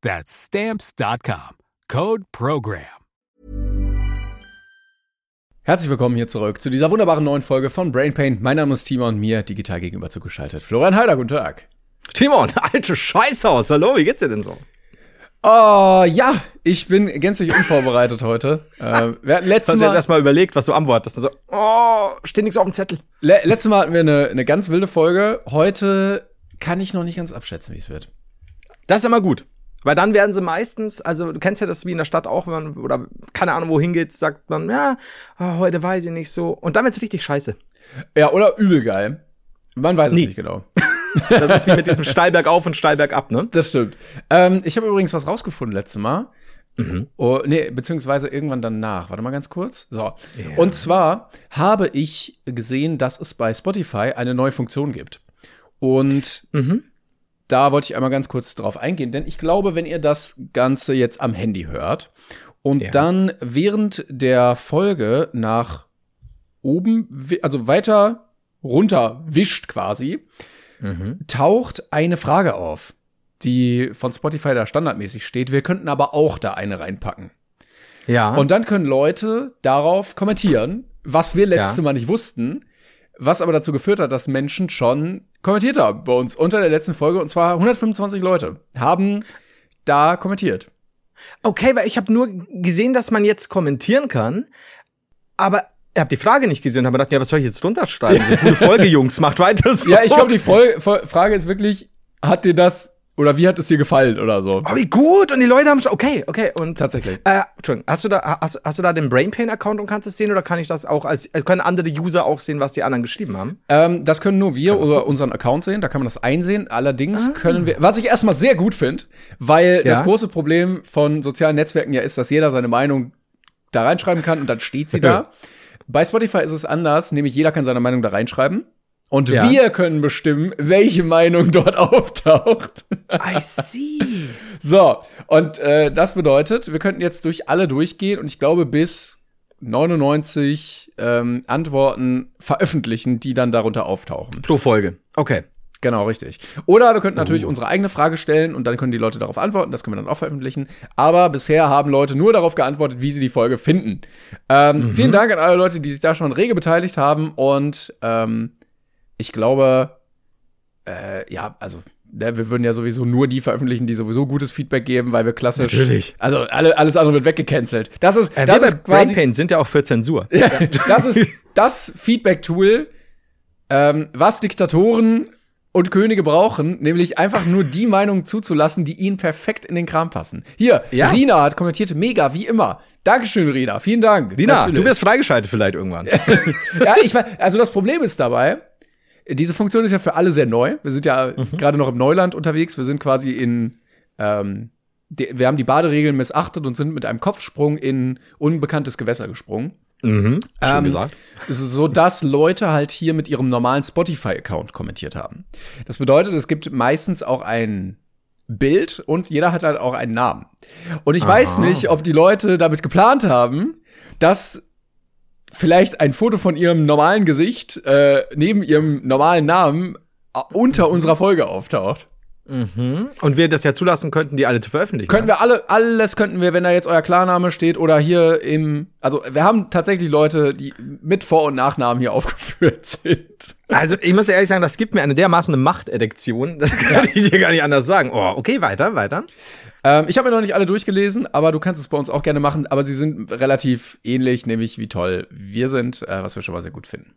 That's stamps.com. Code program. Herzlich willkommen hier zurück zu dieser wunderbaren neuen Folge von Brain Pain. Mein Name ist Timon und mir digital gegenüber zugeschaltet. Florian Heider, guten Tag. Timon, alte Scheißhaus. Hallo, wie geht's dir denn so? Oh, ja, ich bin gänzlich unvorbereitet heute. Äh, wir hatten letztes Hast du Mal, jetzt erstmal überlegt, was du antwortest? Also, oh, steht nichts auf dem Zettel. le letztes Mal hatten wir eine, eine ganz wilde Folge. Heute kann ich noch nicht ganz abschätzen, wie es wird. Das ist immer gut. Weil dann werden sie meistens, also du kennst ja das wie in der Stadt auch, wenn man, oder keine Ahnung, wohin geht, sagt man, ja, oh, heute weiß ich nicht so. Und dann wird's richtig scheiße. Ja, oder übel geil. Man weiß Nie. es nicht genau. Das ist wie mit diesem Steilberg auf und Steilberg ab, ne? Das stimmt. Ähm, ich habe übrigens was rausgefunden letztes Mal. Oh, nee, beziehungsweise irgendwann danach. Warte mal ganz kurz. So. Und zwar habe ich gesehen, dass es bei Spotify eine neue Funktion gibt. Und da wollte ich einmal ganz kurz drauf eingehen, denn ich glaube, wenn ihr das Ganze jetzt am Handy hört und Ja. dann während der Folge nach oben, also weiter runter wischt quasi, taucht eine Frage auf, die von Spotify da standardmäßig steht. Wir könnten aber auch da eine reinpacken. Ja. Und dann können Leute darauf kommentieren, was wir letzte Ja. Mal nicht wussten, was aber dazu geführt hat, dass Menschen schon kommentiert haben bei uns unter der letzten Folge. Und zwar 125 Leute haben da kommentiert. okay, weil ich habe nur gesehen, dass man jetzt kommentieren kann, aber ich habe die Frage nicht gesehen und habe gedacht, ja, was soll ich jetzt drunter schreiben? So, gute Folge, Jungs, macht weiter so. Ja, ich glaube, die Fol Fol Frage ist wirklich, hat dir das oder wie hat es dir gefallen oder so? Oh, wie gut! Und die Leute haben schon. Okay, okay. Und Tatsächlich. Äh, Entschuldigung, hast du da, hast, hast du da den Brainpain-Account und kannst es sehen oder kann ich das auch als, also können andere User auch sehen, was die anderen geschrieben haben? Ähm, das können nur wir oder unseren Account sehen, da kann man das einsehen. Allerdings können wir, was ich erstmal sehr gut finde, weil Ja. das große Problem von sozialen Netzwerken ja ist, dass jeder seine Meinung da reinschreiben kann und dann steht sie da. Bei Spotify ist es anders, nämlich jeder kann seine Meinung da reinschreiben. Und Ja. wir können bestimmen, welche Meinung dort auftaucht. I see. So, und äh, das bedeutet, wir könnten jetzt durch alle durchgehen und ich glaube bis 99 ähm, Antworten veröffentlichen, die dann darunter auftauchen. Pro Folge. Okay. Genau, richtig. Oder wir könnten natürlich unsere eigene Frage stellen und dann können die Leute darauf antworten. Das können wir dann auch veröffentlichen. Aber bisher haben Leute nur darauf geantwortet, wie sie die Folge finden. Ähm, Vielen Dank an alle Leute, die sich da schon rege beteiligt haben. Und ähm, ich glaube, äh, ja, also ne, wir würden ja sowieso nur die veröffentlichen, die sowieso gutes Feedback geben, weil wir klassisch. Natürlich. Also alle, alles andere wird weggecancelt. Das ist, Äh, das ist quasi Brainpain sind ja auch für Zensur. ja, das ist das Feedback-Tool, ähm, was Diktatoren und Könige brauchen, nämlich einfach nur die Meinungen zuzulassen, die ihnen perfekt in den Kram passen. Hier, Ja. Rina hat kommentiert, mega, wie immer. Dankeschön, Rina. Vielen Dank. Dina, Natürlich. du wirst freigeschaltet vielleicht irgendwann. ja, ich also das Problem ist dabei, diese Funktion ist ja für alle sehr neu. Wir sind ja Mhm. gerade noch im Neuland unterwegs. Wir sind quasi in, ähm, die, wir haben die Baderegeln missachtet und sind mit einem Kopfsprung in unbekanntes Gewässer gesprungen. mhm. Schön Ähm, gesagt. so dass Leute halt hier mit ihrem normalen Spotify-Account kommentiert haben. Das bedeutet, es gibt meistens auch ein Bild und jeder hat halt auch einen Namen. Und ich weiß nicht, ob die Leute damit geplant haben, dass vielleicht ein Foto von ihrem normalen Gesicht äh, neben ihrem normalen Namen äh, unter unserer Folge auftaucht. Und wir das ja zulassen könnten, die alle zu veröffentlichen. Können wir alle, alles könnten wir, wenn da jetzt euer Klarname steht oder hier im, also wir haben tatsächlich Leute, die mit Vor- und Nachnamen hier aufgeführt sind. Also, ich muss ehrlich sagen, das gibt mir eine dermaßen eine Machtediktion. Das kann ich dir gar nicht anders sagen. Oh, okay, weiter, weiter. Ähm, ich habe mir noch nicht alle durchgelesen, aber du kannst es bei uns auch gerne machen. Aber sie sind relativ ähnlich, nämlich wie toll wir sind, äh, was wir schon mal sehr gut finden.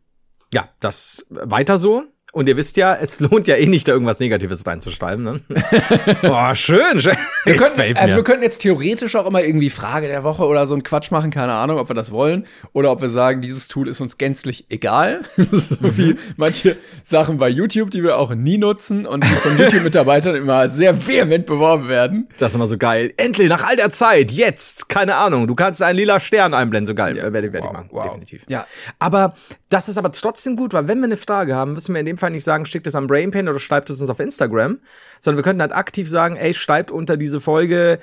Ja, das weiter so. Und ihr wisst ja, es lohnt ja eh nicht, da irgendwas Negatives reinzuschreiben. Ne? Boah, schön. schön. Wir könnten, also wir könnten jetzt theoretisch auch immer irgendwie Frage der Woche oder so einen Quatsch machen, keine Ahnung, ob wir das wollen. Oder ob wir sagen, dieses Tool ist uns gänzlich egal. so wie manche Sachen bei YouTube, die wir auch nie nutzen und die von YouTube-Mitarbeitern immer sehr vehement beworben werden. Das ist immer so geil. Endlich, nach all der Zeit, jetzt, keine Ahnung, du kannst einen lila Stern einblenden, so geil. Ja, werde, werde wow, ich machen, wow. definitiv. Ja. Aber das ist aber trotzdem gut, weil wenn wir eine Frage haben, müssen wir in dem Fall nicht sagen, schickt es am Brainpain oder schreibt es uns auf Instagram, sondern wir könnten halt aktiv sagen, ey, schreibt unter diese Folge,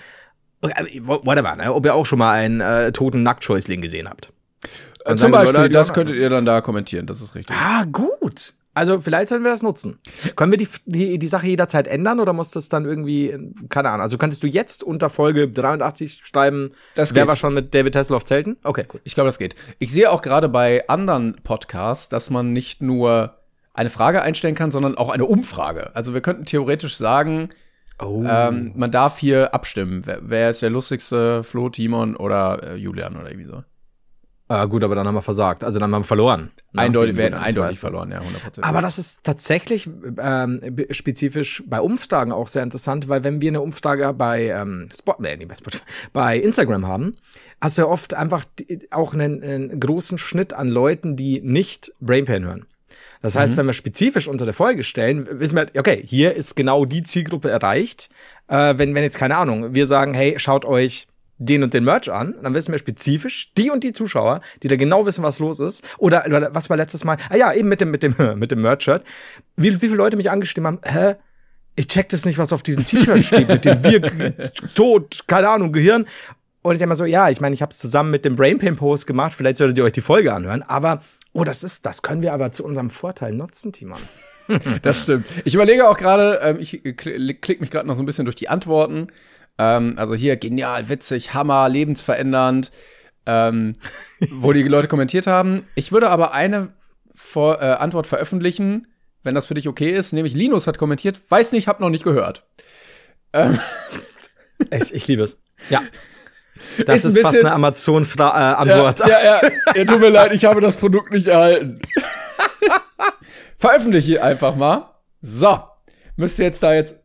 äh, whatever, ne, ob ihr auch schon mal einen äh, toten Nacktscheußling gesehen habt. Und Zum Beispiel, das könntet ihr dann da kommentieren, das ist richtig. Ah, gut. Also vielleicht sollen wir das nutzen. Können wir die, die, die Sache jederzeit ändern oder muss das dann irgendwie, keine Ahnung, also könntest du jetzt unter Folge 83 schreiben, das wer war schon mit David Hasselhoff zelten? Okay, cool. Ich glaube, das geht. Ich sehe auch gerade bei anderen Podcasts, dass man nicht nur eine Frage einstellen kann, sondern auch eine Umfrage. Also wir könnten theoretisch sagen, oh. ähm, man darf hier abstimmen. Wer, wer, ist der lustigste, Flo, Timon oder äh, Julian oder irgendwie so. Ah, gut, aber dann haben wir versagt. Also dann haben wir verloren. Ne? Eindeutig, wir eindeutig verloren, ja, 100%. Aber das ist tatsächlich ähm, spezifisch bei Umfragen auch sehr interessant, weil wenn wir eine Umfrage bei ähm, Spot, nee, nicht bei, Spot, bei Instagram haben, hast du ja oft einfach auch einen, einen großen Schnitt an Leuten, die nicht Brainpain hören. Das heißt, mhm. wenn wir spezifisch unter der Folge stellen, wissen wir, okay, hier ist genau die Zielgruppe erreicht. Äh, wenn, wenn jetzt, keine Ahnung, wir sagen, hey, schaut euch den und den Merch an, dann wissen wir spezifisch die und die Zuschauer, die da genau wissen, was los ist. Oder, oder was war letztes Mal? Ah ja, eben mit dem, mit dem, mit dem Merch-Shirt. Wie, wie viele Leute mich angestimmt haben, hä? Ich check das nicht, was auf diesem T-Shirt steht, mit dem wir tot, keine Ahnung, Gehirn. Und ich denke mal so, ja, ich meine, ich habe es zusammen mit dem Brainpain Post gemacht, vielleicht solltet ihr euch die Folge anhören, aber oh, das ist, das können wir aber zu unserem Vorteil nutzen, Timon. das stimmt. Ich überlege auch gerade, ähm, ich klicke mich gerade noch so ein bisschen durch die Antworten. Ähm, also hier genial, witzig, Hammer, lebensverändernd, ähm, wo die Leute kommentiert haben. Ich würde aber eine Vor äh, Antwort veröffentlichen, wenn das für dich okay ist. Nämlich Linus hat kommentiert, weiß nicht, hab noch nicht gehört. Ähm. Ich, ich liebe es. Ja. Das ist, ist fast eine Amazon-Antwort. Ja, ja, ja, ja. Tut mir leid, ich habe das Produkt nicht erhalten. Veröffentliche einfach mal. So. Müsste jetzt da jetzt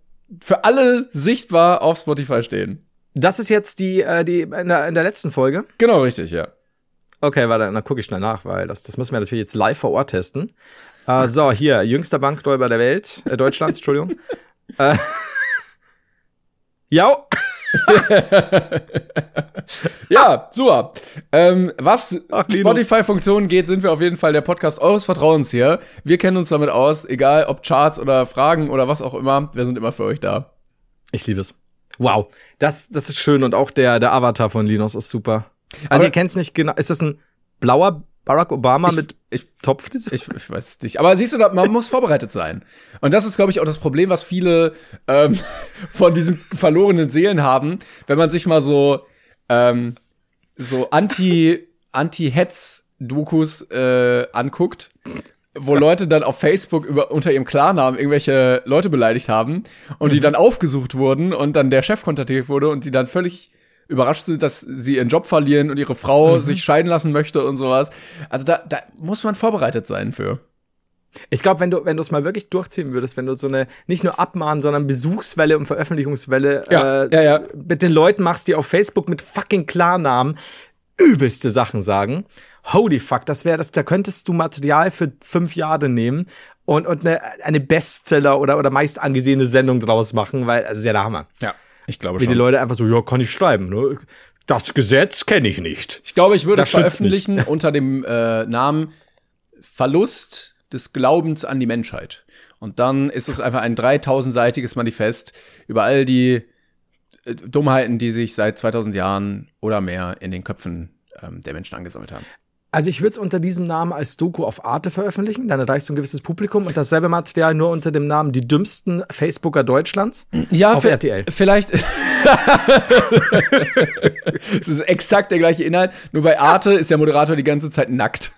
für alle sichtbar auf Spotify stehen. Das ist jetzt die, äh, die in der, in der letzten Folge? Genau, richtig, ja. Okay, warte, dann gucke ich schnell nach, weil das, das müssen wir natürlich jetzt live vor Ort testen. Äh, so, hier, jüngster Bankräuber der Welt, äh, Deutschlands, Entschuldigung. äh, ja. Ja, super. Ähm, was Spotify-Funktionen geht, sind wir auf jeden Fall der Podcast eures Vertrauens hier. Wir kennen uns damit aus, egal ob Charts oder Fragen oder was auch immer. Wir sind immer für euch da. Ich liebe es. Wow, das, das ist schön und auch der, der Avatar von Linus ist super. Also Aber ihr kennt es nicht genau. Ist das ein blauer Barack Obama ich, mit ich, Topfrisur? Ich, ich weiß es nicht. Aber siehst du, man muss vorbereitet sein. Und das ist, glaube ich, auch das Problem, was viele ähm, von diesen verlorenen Seelen haben, wenn man sich mal so ähm, so Anti Anti-Hetz-Dokus äh, anguckt, wo Leute dann auf Facebook über, unter ihrem Klarnamen irgendwelche Leute beleidigt haben und mhm. die dann aufgesucht wurden und dann der Chef kontaktiert wurde und die dann völlig überrascht sind, dass sie ihren Job verlieren und ihre Frau mhm. sich scheiden lassen möchte und sowas. Also da, da muss man vorbereitet sein für. Ich glaube, wenn du wenn du es mal wirklich durchziehen würdest, wenn du so eine nicht nur abmahnen, sondern Besuchswelle und Veröffentlichungswelle ja, äh, ja, ja. mit den Leuten machst, die auf Facebook mit fucking Klarnamen übelste Sachen sagen. Holy fuck, das wäre das, da könntest du Material für fünf Jahre nehmen und, und eine, eine Bestseller oder, oder meist angesehene Sendung draus machen, weil, also ist ja der Hammer. Ja. Ich glaube schon. Wie die Leute einfach so, ja, kann ich schreiben. Ne? Das Gesetz kenne ich nicht. Ich glaube, ich würde das es veröffentlichen mich. unter dem äh, Namen Verlust des Glaubens an die Menschheit. Und dann ist es einfach ein 3000-seitiges Manifest über all die äh, Dummheiten, die sich seit 2000 Jahren oder mehr in den Köpfen ähm, der Menschen angesammelt haben. Also ich würde es unter diesem Namen als Doku auf Arte veröffentlichen, dann erreichst du ein gewisses Publikum und dasselbe Material nur unter dem Namen Die dümmsten Facebooker Deutschlands ja, auf RTL. Vielleicht. es ist exakt der gleiche Inhalt, nur bei Arte ist der Moderator die ganze Zeit nackt.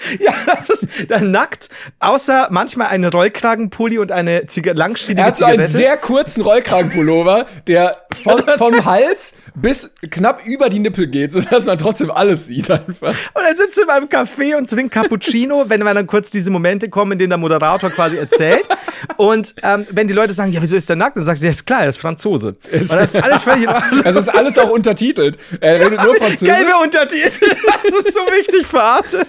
Ja, das ist dann nackt, außer manchmal eine Rollkragenpulli und eine Ziga langstielige Er hat so Zigarette. einen sehr kurzen Rollkragenpullover, der von, vom Hals bis knapp über die Nippel geht, sodass man trotzdem alles sieht einfach. und dann sitzt du beim Café und trinkt Cappuccino, wenn dann kurz diese Momente kommen, in denen der Moderator quasi erzählt. Und ähm, wenn die Leute sagen, ja, wieso ist der nackt? Dann sagst du, ja, ist klar, er ist Franzose. Und das ist alles völlig in Ordnung. Es ist alles auch untertitelt. Er redet nur Französisch. Gelbe Untertitel. Das ist so wichtig für Arte.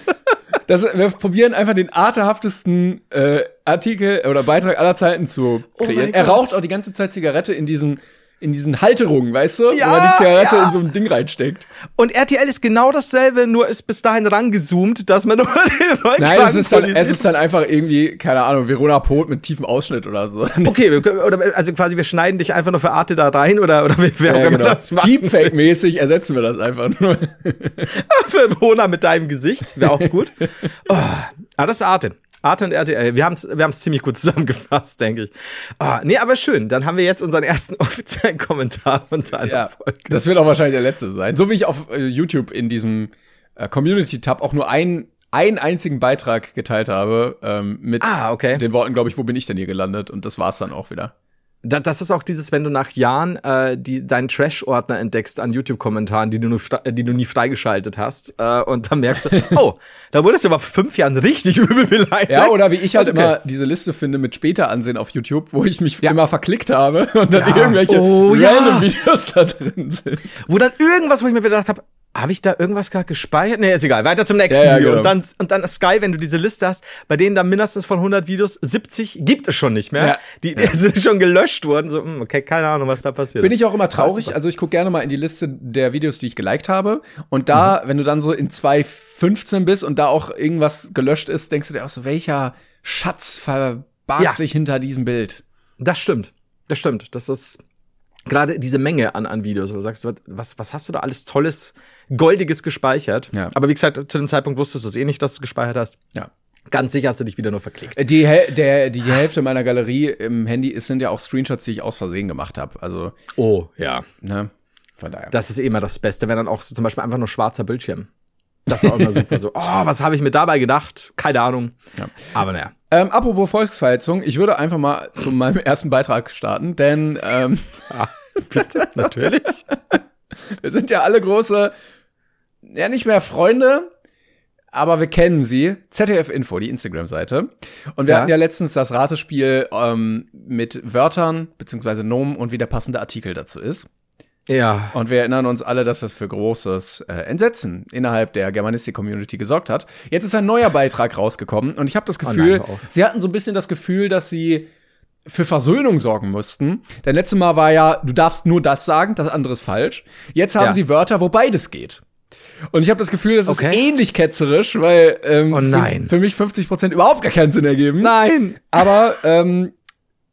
Das, wir probieren einfach den artehaftesten äh, Artikel oder Beitrag aller Zeiten zu Oh kreieren. mein er raucht auch die ganze Zeit Zigarette in diesen in diesen Halterungen, weißt du? Ja, Wo man die Zigarette ja. in so ein Ding reinsteckt. Und RTL ist genau dasselbe, nur ist bis dahin rangezoomt, dass man nur den Rollkragen Nein, es ist, dann, es ist dann einfach irgendwie, keine Ahnung, Verona Pot mit tiefem Ausschnitt oder so. Okay, oder also quasi wir schneiden dich einfach nur für Arte da rein oder oder wer, auch Ja, immer genau. das macht. Deepfake-mäßig ersetzen wir das einfach nur. für Rona mit deinem Gesicht, wäre auch gut. Oh, ah, das ist Arte. Arte und RTL, wir haben es wir haben's ziemlich gut zusammengefasst, denke ich. Oh, nee, aber schön, dann haben wir jetzt unseren ersten offiziellen Kommentar unter einer Ja, Folge. das wird auch wahrscheinlich der letzte sein. So wie ich auf äh, YouTube in diesem äh, Community-Tab auch nur einen, einen einzigen Beitrag geteilt habe ähm, mit Ah, okay. den Worten, glaube ich, wo bin ich denn hier gelandet? Und das war's dann auch wieder. Da, das ist auch dieses, wenn du nach Jahren äh, die, deinen Trash-Ordner entdeckst an YouTube-Kommentaren, die, du nur die du nie freigeschaltet hast. Äh, und dann merkst du, oh, da wurdest du aber vor fünf Jahren richtig übel beleidigt. Ja, oder wie ich halt Also, okay. immer diese Liste finde mit später ansehen auf YouTube, wo ich mich Ja. immer verklickt habe und dann Ja. irgendwelche Oh, ja. random Videos da drin sind. Wo dann irgendwas, wo ich mir gedacht habe, habe ich da irgendwas gerade gespeichert? Nee, ist egal. Weiter zum nächsten Ja, ja, Video. genau. Und dann, und dann ist geil, wenn du diese Liste hast, bei denen da mindestens von 100 Videos 70 gibt es schon nicht mehr. Ja. Die, die sind schon gelöscht worden. So, hm, okay, keine Ahnung, was da passiert Bin ist. ich auch immer traurig. Also ich gucke gerne mal in die Liste der Videos, die ich geliked habe. Und da, Mhm. wenn du dann so in 2015 bist und da auch irgendwas gelöscht ist, denkst du dir auch so, welcher Schatz verbarg sich hinter diesem Bild? Das stimmt. Das stimmt. Das ist gerade diese Menge an, an Videos, wo du sagst, was, was hast du da alles Tolles, Goldiges gespeichert? Ja. Aber wie gesagt, zu dem Zeitpunkt wusstest du es eh nicht, dass du es gespeichert hast. Ja. Ganz sicher hast du dich wieder nur verklickt. Die, Häl- der, die Hälfte meiner Galerie im Handy ist, sind ja auch Screenshots, die ich aus Versehen gemacht habe. Also, Oh, ja. ne? Von daher. Das ist eh immer das Beste, wenn dann auch so zum Beispiel einfach nur schwarzer Bildschirm. Das ist auch immer super so. Oh, was habe ich mir dabei gedacht? Keine Ahnung. Ja. Aber naja. Ähm, apropos Volksverhetzung, ich würde einfach mal zu meinem ersten Beitrag starten, denn ähm, Bitte, natürlich. wir sind ja alle große, ja nicht mehr Freunde, aber wir kennen sie. ZDF Info, die Instagram-Seite. Und wir Ja. hatten ja letztens das Ratespiel ähm, mit Wörtern beziehungsweise Nomen und wie der passende Artikel dazu ist. Ja. Und wir erinnern uns alle, dass das für großes äh, Entsetzen innerhalb der Germanistik-Community gesorgt hat. Jetzt ist ein neuer Beitrag rausgekommen und ich habe das Oh nein, Gefühl, hör auf. sie hatten so ein bisschen das Gefühl, dass sie für Versöhnung sorgen mussten. Denn letztes Mal war ja, du darfst nur das sagen, das andere ist falsch. Jetzt haben Ja. sie Wörter, wo beides geht. Und ich habe das Gefühl, das ist Okay. ähnlich ketzerisch, weil ähm, Oh nein. Für, für mich 50% überhaupt gar keinen Sinn ergeben. Nein. Aber ähm,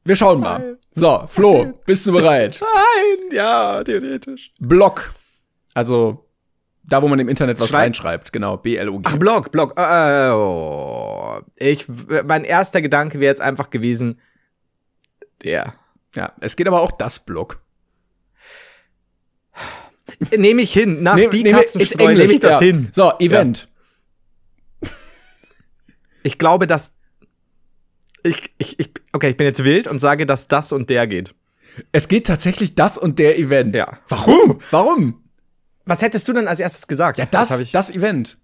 wir schauen mal. So, Flo, bist du bereit? Nein. Ja, theoretisch. Blog. Also da, wo man im Internet was Schrei- reinschreibt. Genau, B-L-O-G. Ach, Blog, Blog. Äh, oh. Ich, mein erster Gedanke wäre jetzt einfach gewesen, der. Ja, es geht aber auch das Blog. Nehme ich hin. Nach Nehm- die nehm- Katzenstreu nehme ich das ja. hin. So, Event. Ich glaube, dass. Ich, ich, ich, okay, ich bin jetzt wild und sage, dass das und der geht. Es geht tatsächlich das und der Event. Ja. Warum? Warum? Was hättest du denn als erstes gesagt? Ja, das, ich. das Event.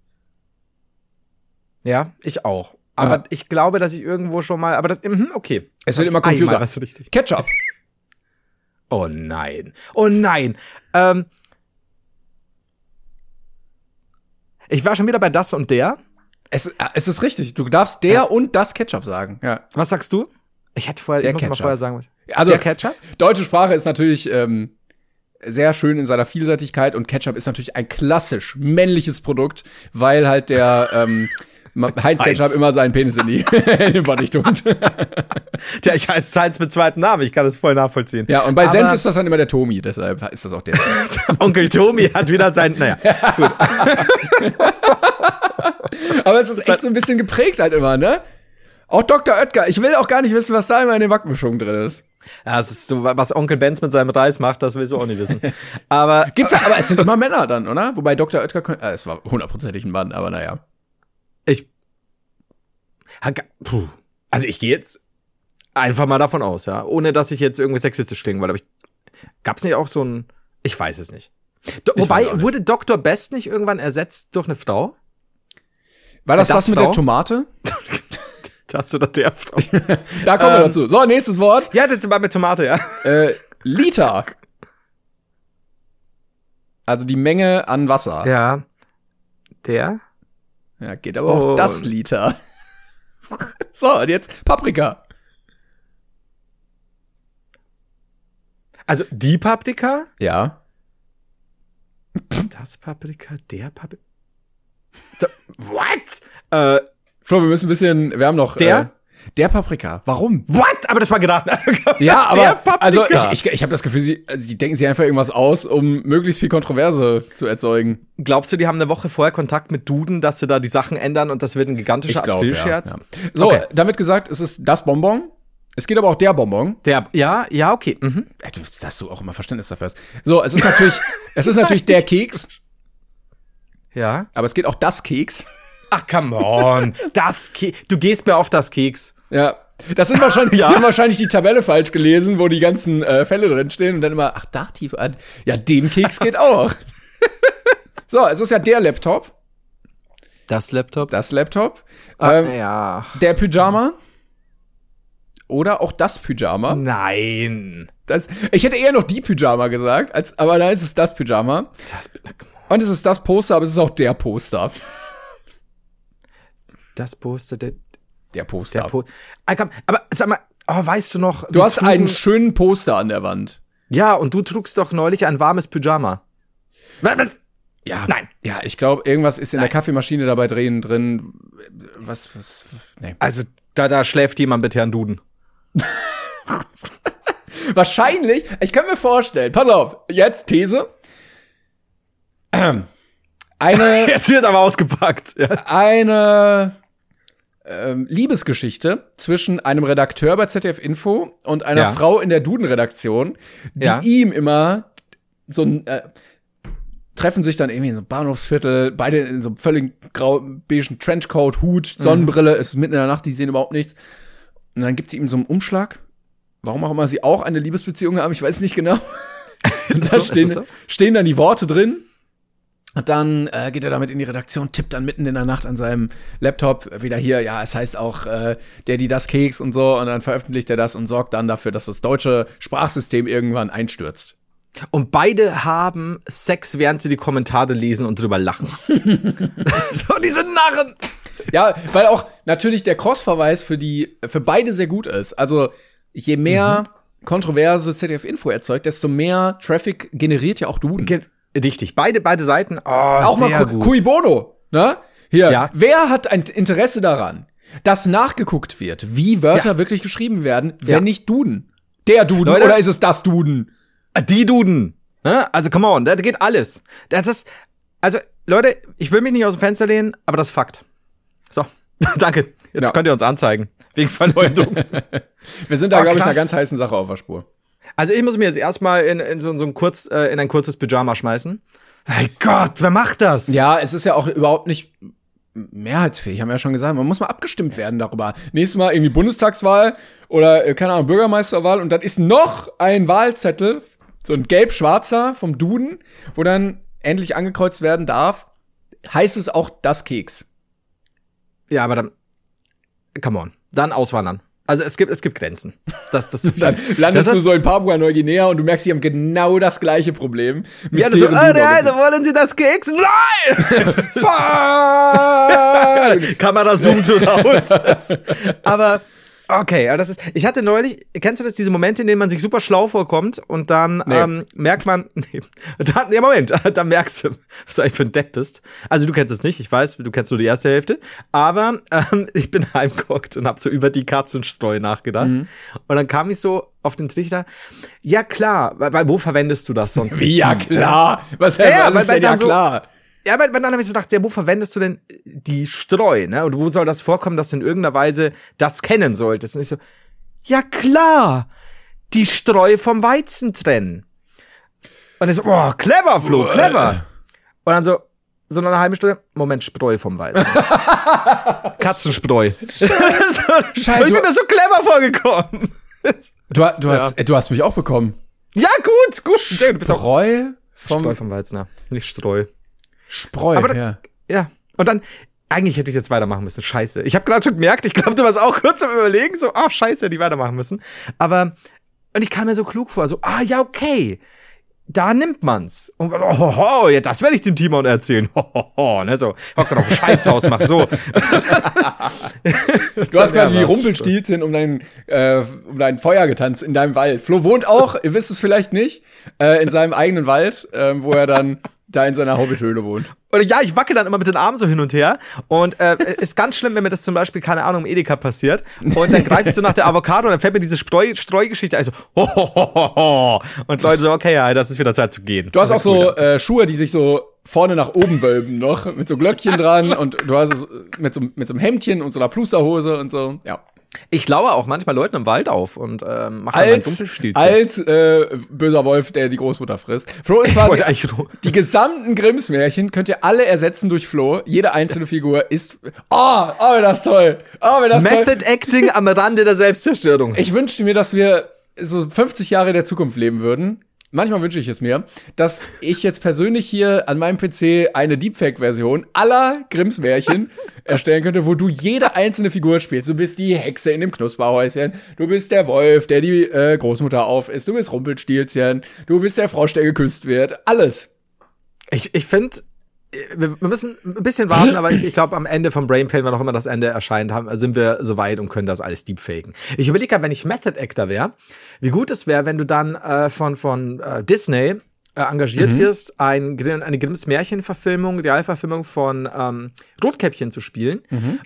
ja, ich auch. Aber Ja. ich glaube, dass ich irgendwo schon mal. Aber das. mhm, Okay. Es wird immer konfuser. was richtig. Ketchup. Oh nein. Oh nein. Ähm, ich war schon wieder bei das und der. Es, äh, es ist richtig. Du darfst der und das Ketchup sagen. Ja. Was sagst du? Ich hätte vorher, Der ich muss mal vorher sagen, was. Also, der Ketchup? deutsche Sprache ist natürlich ähm, sehr schön in seiner Vielseitigkeit und Ketchup ist natürlich ein klassisch männliches Produkt, weil halt der ähm, Heinz Ketchup immer seinen Penis in die, in die Body tut. Der, ich heiße Heinz mit zweiten Namen, ich kann das voll nachvollziehen. Ja, und bei Aber Senf ist das dann immer der Tomi, deshalb ist das auch der. Onkel Tomi hat wieder sein, naja. Aber es ist echt so ein bisschen geprägt halt immer, ne? Auch Dr. Oetker, ich will auch gar nicht wissen, was da immer in den Backmischungen drin ist. Ja, das ist so, was Onkel Benz mit seinem Reis macht, das willst du auch nicht wissen. Aber Gibt's ja, aber es sind immer Männer dann, oder? Wobei Dr. Oetker, äh, es war hundertprozentig ein Mann, aber naja. Ich, Puh. Also ich gehe jetzt einfach mal davon aus, ja. Ohne dass ich jetzt irgendwie sexistisch klinge, weil aber ich. Gab's nicht auch so ein. Ich weiß es nicht. Do, wobei, nicht. wurde Dr. Best nicht irgendwann ersetzt durch eine Frau? War das das, das mit Frau? der Tomate? das oder der Frau? da kommen wir ähm, dazu. So, nächstes Wort. Ja, das war mit Tomate, ja. Äh, Liter. Also die Menge an Wasser. Ja. Der? Ja, geht aber oh. auch das Liter. so, und jetzt Paprika. Also die Paprika? Ja. Das Paprika, der Paprika. What? Äh, Flo, wir müssen ein bisschen, wir haben noch. Der? Der Paprika. Warum? What? Aber das war gedacht. ja, aber also ich, ich, ich habe das Gefühl, sie, also die denken sich einfach irgendwas aus, um möglichst viel Kontroverse zu erzeugen. Glaubst du, die haben eine Woche vorher Kontakt mit Duden, dass sie da die Sachen ändern und das wird ein gigantischer Aprilscherz? Ja, ja. So, okay. damit gesagt, es ist das Bonbon. Es geht aber auch der Bonbon. Der, ja, ja, okay. Mhm. Ja, du, dass du auch immer Verständnis dafür hast. So, es ist natürlich, es ist natürlich der Keks. Ja. Aber es geht auch das Keks. Ach, come on. Das Keks. Du gehst mir auf das Keks. Ja. Das sind wahrscheinlich, ja. die haben wahrscheinlich die Tabelle falsch gelesen, wo die ganzen äh, Fälle drin stehen und dann immer, ach, da tief an. Ja, dem Keks geht auch. so, es ist ja der Laptop. Das Laptop? Das Laptop. Ah, ähm, ja. Der Pyjama. Oder auch das Pyjama. Nein. Das, ich hätte eher noch die Pyjama gesagt, als, aber da ist es das Pyjama. Das, und es ist das Poster, aber es ist auch der Poster. Das Poster, der, der Poster. Der po ah, aber sag mal, oh, weißt du noch? Du hast trugen, einen schönen Poster an der Wand. Ja, und du trugst doch neulich ein warmes Pyjama. Was? Ja, nein. Ja, ich glaube, irgendwas ist in nein. der Kaffeemaschine dabei drehen drin. Was, was, nee. Also, da, da schläft jemand mit Herrn Duden. Wahrscheinlich, ich kann mir vorstellen, pass auf, jetzt These. Eine. jetzt wird aber ausgepackt. Ja. Eine ähm, Liebesgeschichte zwischen einem Redakteur bei ZDF Info und einer ja. Frau in der Duden-Redaktion, die ja. ihm immer so ein äh, treffen sich dann irgendwie in so einem Bahnhofsviertel, beide in so einem völlig grau beigen Trenchcoat, Hut, mhm. Sonnenbrille, mhm. es ist mitten in der Nacht, die sehen überhaupt nichts. Und dann gibt sie ihm so einen Umschlag. Warum auch immer sie auch eine Liebesbeziehung haben, ich weiß nicht genau. da so? stehen, so? stehen dann die Worte drin. Und dann äh, geht er damit in die Redaktion, tippt dann mitten in der Nacht an seinem Laptop wieder hier, ja, es heißt auch äh, der, die das Keks und so, und dann veröffentlicht er das und sorgt dann dafür, dass das deutsche Sprachsystem irgendwann einstürzt. Und beide haben Sex, während sie die Kommentare lesen und drüber lachen. so, diese Narren! Ja, weil auch natürlich der Cross-Verweis für die, für beide sehr gut ist. Also, je mehr mhm. kontroverse ZDF-Info erzeugt, desto mehr Traffic generiert ja auch Duden. Ge Richtig, beide, beide Seiten. Oh, auch sehr mal gut. Cui Bono, ne? Hier, ja. wer hat ein Interesse daran, dass nachgeguckt wird, wie Wörter ja. wirklich geschrieben werden, wenn ja. nicht Duden? Der Duden Leute, oder ist es das Duden? Die Duden. Ne? Also, come on, da geht alles. Das ist, also, Leute, ich will mich nicht aus dem Fenster lehnen, aber das ist Fakt. So, danke. Jetzt ja. könnt ihr uns anzeigen. Wegen Verleumdung. Wir sind da, oh, glaube ich, einer ganz heißen Sache auf der Spur. Also ich muss mir jetzt erstmal in, in so, so ein kurz, äh, in ein kurzes Pyjama schmeißen. Mein Gott, wer macht das? Ja, es ist ja auch überhaupt nicht mehrheitsfähig, haben wir ja schon gesagt. Man muss mal abgestimmt werden darüber. Nächstes Mal irgendwie Bundestagswahl oder, äh, keine Ahnung, Bürgermeisterwahl und dann ist noch ein Wahlzettel, so ein gelb-schwarzer vom Duden, wo dann endlich angekreuzt werden darf, heißt es auch das Keks. Ja, aber dann, come on, dann auswandern. Also es gibt, es gibt Grenzen. Das, das zu viel. Dann landest das du so in Papua-Neuguinea und du merkst, sie haben genau das gleiche Problem. Ja, so, oh nein, wollen Sie das Keks? Nein! Kamera zoomt so raus. Aber Okay, aber das ist. Ich hatte neulich, kennst du das, diese Momente, in denen man sich super schlau vorkommt und dann nee. ähm, merkt man, nee, dann, ja, Moment, dann merkst du, was du eigentlich für ein Depp bist. Also du kennst es nicht, ich weiß, du kennst nur die erste Hälfte, aber ähm, ich bin heimgeguckt und habe so über die Katzenstreu nachgedacht. Mhm. Und dann kam ich so auf den Trichter, ja klar, weil, weil wo verwendest du das sonst? Wie, ja klar, was, ja, was ist denn ja klar? So, ja, aber dann habe ich so gedacht, ja, wo verwendest du denn die Streu, ne? Und wo soll das vorkommen, dass du in irgendeiner Weise das kennen solltest? Und ich so, ja klar, die Streu vom Weizen trennen. Und ich so, oh, clever, Flo, clever. Und dann so, so nach einer halben Stunde, Moment, Spreu vom Weizen. Katzenspreu. Scheiße, ich bin mir so clever vorgekommen. du, du, hast, äh, du hast mich auch bekommen. Ja, gut, gut. Spreu vom Spreu vom Weizner, nicht Streu. Spreu. Aber da- ja. Ja. Und dann, eigentlich hätte ich jetzt weitermachen müssen. Scheiße. Ich habe gerade schon gemerkt, ich glaube, du warst auch kurz am Überlegen, so, ach, scheiße, die weitermachen müssen. Aber, und ich kam mir so klug vor, so, ah, ja, okay. Da nimmt man's. Und, oh, ho, ho, ja, das werde ich dem Timon erzählen. Ho, ho, ho, ne, so, hock dann auf ein Scheißhaus, mach so. Du hast quasi wie. Rumpelstilzchen um dein, äh, um dein Feuer getanzt in deinem Wald. Flo wohnt auch, ihr wisst es vielleicht nicht, äh, in seinem eigenen Wald, ähm, wo er dann da in seiner Hobbithöhle wohnt. Und ja, ich wackel dann immer mit den Armen so hin und her. Und äh, ist ganz schlimm, wenn mir das zum Beispiel, keine Ahnung, im Edeka passiert. Und dann greife ich so nach der Avocado und dann fällt mir diese Streu Streugeschichte. Also, ho, ho, ho, ho, ho. Und Leute so, okay, ja, das ist wieder Zeit zu gehen. Du hast auch so äh, Schuhe, die sich so vorne nach oben wölben noch, mit so Glöckchen dran und du hast so, mit, so, mit so einem Hemdchen und so einer Plusterhose und so. Ja. Ich laue auch manchmal Leuten im Wald auf und ähm, mache dann Als, Dumpelstilzchen. als äh, böser Wolf, der die Großmutter frisst. Flo ist quasi die gesamten Grimms-Märchen könnt ihr alle ersetzen durch Flo. Jede einzelne Figur ist. Oh, oh, das ist toll. Oh, das ist toll. Method Acting am Rande der Selbstzerstörung. Ich wünschte mir, dass wir so 50 Jahre in der Zukunft leben würden. Manchmal wünsche ich es mir, dass ich jetzt persönlich hier an meinem PC eine Deepfake-Version aller Grimms Märchen erstellen könnte, wo du jede einzelne Figur spielst. Du bist die Hexe in dem Knusperhäuschen, du bist der Wolf, der die äh, Großmutter auf ist, du bist Rumpelstilzchen, du bist der Frosch, der geküsst wird. Alles. Ich, ich finde, wir müssen ein bisschen warten, aber ich, ich glaube, am Ende vom Brain Pain, wann auch immer das Ende erscheint, haben, sind wir soweit und können das alles deepfaken. Ich überlege gerade, wenn ich Method Actor wäre, wie gut es wäre, wenn du dann äh, von, von äh, Disney äh, engagiert wirst, ein, eine Grimms Märchenverfilmung, Realverfilmung von ähm, Rotkäppchen zu spielen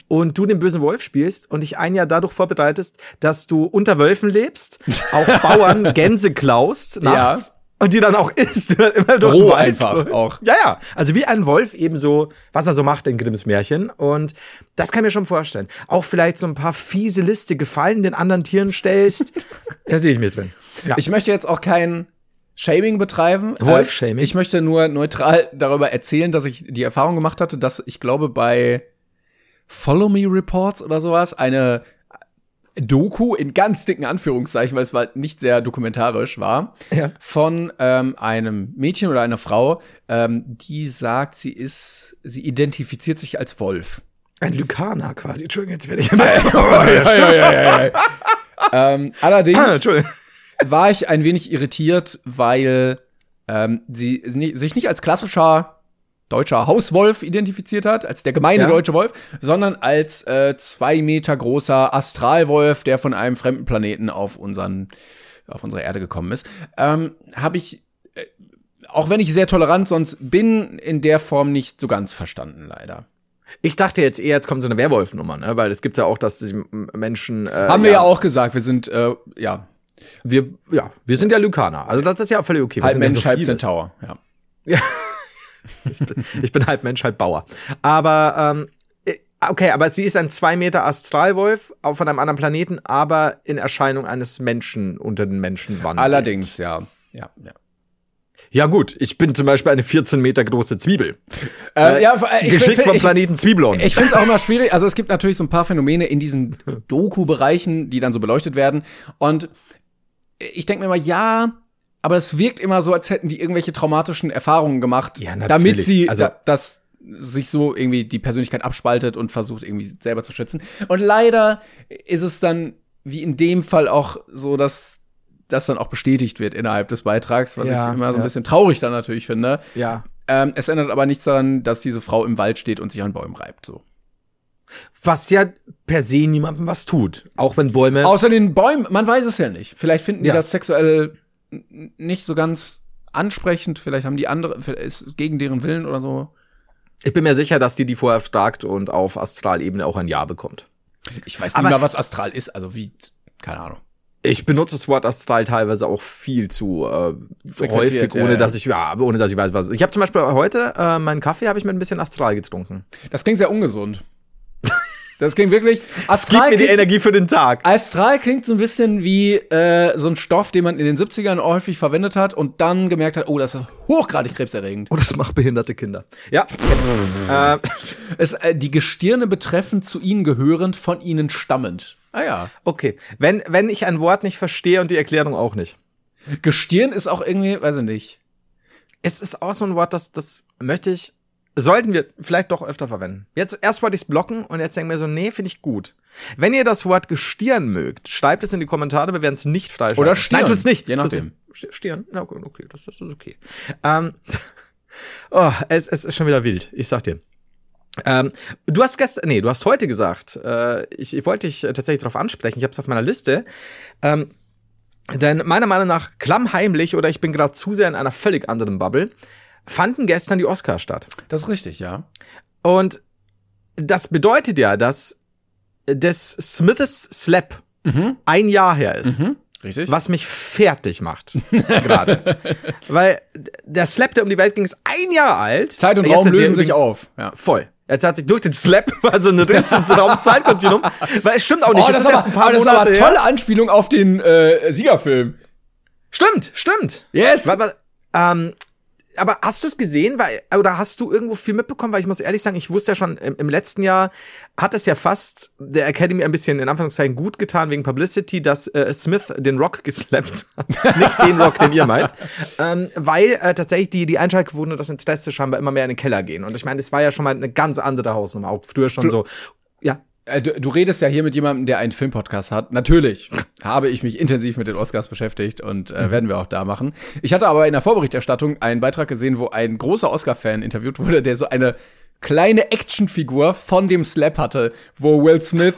und du den bösen Wolf spielst und dich ein Jahr dadurch vorbereitest, dass du unter Wölfen lebst, auch Bauern Gänse klaust nachts und die dann auch isst. Immer durch Roh einfach auch. Ja, ja. Also wie ein Wolf ebenso, was er so macht in Grimms Märchen. Und das kann ich mir schon vorstellen. Auch vielleicht so ein paar fiese Liste Gefallen den anderen Tieren stellst. da sehe ich mir drin. Ja. Ich möchte jetzt auch kein Shaming betreiben. Wolf-Shaming? Äh, Ich möchte nur neutral darüber erzählen, dass ich die Erfahrung gemacht hatte, dass ich glaube bei Follow Me Reports oder sowas eine Doku in ganz dicken Anführungszeichen, weil es war nicht sehr dokumentarisch war, Ja. von ähm, einem Mädchen oder einer Frau, ähm, die sagt, sie ist, sie identifiziert sich als Wolf. ein Lykaner quasi. Entschuldigung, jetzt werde ich. ja, ähm, allerdings Ah, war ich ein wenig irritiert, weil ähm, sie sich nicht als klassischer deutscher Hauswolf identifiziert hat, als der gemeine Ja. deutsche Wolf, sondern als äh, zwei Meter großer Astralwolf, der von einem fremden Planeten auf unseren auf unsere Erde gekommen ist. Ähm, Habe ich äh, auch wenn ich sehr tolerant sonst bin, in der Form nicht so ganz verstanden, leider. Ich dachte jetzt eher, jetzt kommt so eine Werwolf-Nummer, ne? Weil es gibt ja auch, dass Menschen. Äh, Haben wir ja auch gesagt, wir sind, äh, ja, Wir, ja, wir sind ja Lykaner. Also das ist ja auch völlig okay. Wir halb sind ja Mensch, so halb. Centaur. Ja. Ich bin, ich bin halb Mensch, halb Bauer. Aber, ähm, äh, okay, aber sie ist ein zwei Meter Astralwolf auf von einem anderen Planeten, aber in Erscheinung eines Menschen unter den Menschen wandelt. Allerdings, ja. Ja, ja. Ja, gut, ich bin zum Beispiel eine 14 Meter große Zwiebel. Äh, ja, ich, Geschickt vom ich, Planeten Zwiebelon. Ich finde es auch immer schwierig. Also es gibt natürlich so ein paar Phänomene in diesen Doku-Bereichen, die dann so beleuchtet werden. Und ich denke mir immer, ja, aber es wirkt immer so, als hätten die irgendwelche traumatischen Erfahrungen gemacht, Ja, natürlich. damit sie Also- da, das sich so irgendwie die Persönlichkeit abspaltet und versucht irgendwie selber zu schützen. Und leider ist es dann wie in dem Fall auch so, dass das dann auch bestätigt wird innerhalb des Beitrags, was Ja, ich immer so ein ja. bisschen traurig dann natürlich finde. ja. Ähm, es ändert aber nichts daran, dass diese Frau im Wald steht und sich an Bäumen reibt. So. Was ja per se niemandem was tut. Auch wenn Bäume. Außer den Bäumen, man weiß es ja nicht. Vielleicht finden die Ja. das sexuell nicht so ganz ansprechend. Vielleicht haben die andere, ist gegen deren Willen oder so. Ich bin mir sicher, dass die die vorher fragt und auf Astralebene auch ein Ja bekommt. Ich weiß Aber- nicht mal, was Astral ist. Also wie, keine Ahnung. Ich benutze das Wort Astral teilweise auch viel zu äh, häufig, ohne ja. dass ich ja, ohne dass ich weiß, was. Ich habe zum Beispiel heute äh, meinen Kaffee habe ich mit ein bisschen Astral getrunken. Das klingt sehr ungesund. Das klingt wirklich. Es gibt mir die Energie für den Tag. Astral klingt so ein bisschen wie äh, so ein Stoff, den man in den 70ern häufig verwendet hat und dann gemerkt hat, oh, das ist hochgradig krebserregend. Oh, das macht behinderte Kinder. Ja. äh, Es, äh, die Gestirne betreffend zu ihnen gehörend, von ihnen stammend. Ah ja. okay. Wenn, wenn ich ein Wort nicht verstehe und die Erklärung auch nicht. Gestirn ist auch irgendwie, weiß ich nicht. Es ist auch so ein Wort, das, das möchte ich, sollten wir vielleicht doch öfter verwenden. Jetzt, erst wollte ich es blocken und jetzt denke ich mir so, nee, finde ich gut. Wenn ihr das Wort Gestirn mögt, schreibt es in die Kommentare, wir werden es nicht freischalten. Oder Stirn, Nein, tut's nicht. je nachdem. nicht. Stirn, na okay, okay, das, das ist okay. Ähm, oh, es, es ist schon wieder wild, ich sag dir. Ähm, du hast gestern, nee, du hast heute gesagt, äh, ich, ich wollte dich äh, tatsächlich darauf ansprechen, ich habe es auf meiner Liste. Ähm, denn meiner Meinung nach, klammheimlich oder ich bin gerade zu sehr in einer völlig anderen Bubble, fanden gestern die Oscars statt. Das ist richtig, ja. Und das bedeutet ja, dass des Smiths Slap ein Jahr her ist. Richtig. Was mich fertig macht. Gerade. Weil der Slap, der um die Welt ging, ist ein Jahr alt. Zeit und Jetzt Raum lösen sich auf. Ja. Voll. Jetzt hat sich durch den Slap also eine Riss im Raum-Zeit-Kontinuum. Weil es stimmt auch nicht. Oh, das, ist aber, aber das ist aber eine her. tolle Anspielung auf den äh, Siegerfilm. Stimmt, stimmt. Yes. Weil, weil, ähm, aber hast du es gesehen? Weil, oder hast du irgendwo viel mitbekommen? Weil ich muss ehrlich sagen, ich wusste ja schon, im, im letzten Jahr hat es ja fast der Academy ein bisschen in Anführungszeichen gut getan wegen Publicity, dass äh, Smith den Rock geslappt hat. Nicht den Rock, den ihr meint. Ähm, weil äh, tatsächlich die, die Einschaltquoten und das Interesse scheinbar immer mehr in den Keller gehen. Und ich meine, das war ja schon mal eine ganz andere Hausnummer. Auch früher schon so. Äh, Du, du redest ja hier mit jemandem, der einen Filmpodcast hat. Natürlich habe ich mich intensiv mit den Oscars beschäftigt und äh, werden wir auch da machen. Ich hatte aber in der Vorberichterstattung einen Beitrag gesehen, wo ein großer Oscar-Fan interviewt wurde, der so eine kleine Actionfigur von dem Slap hatte, wo Will Smith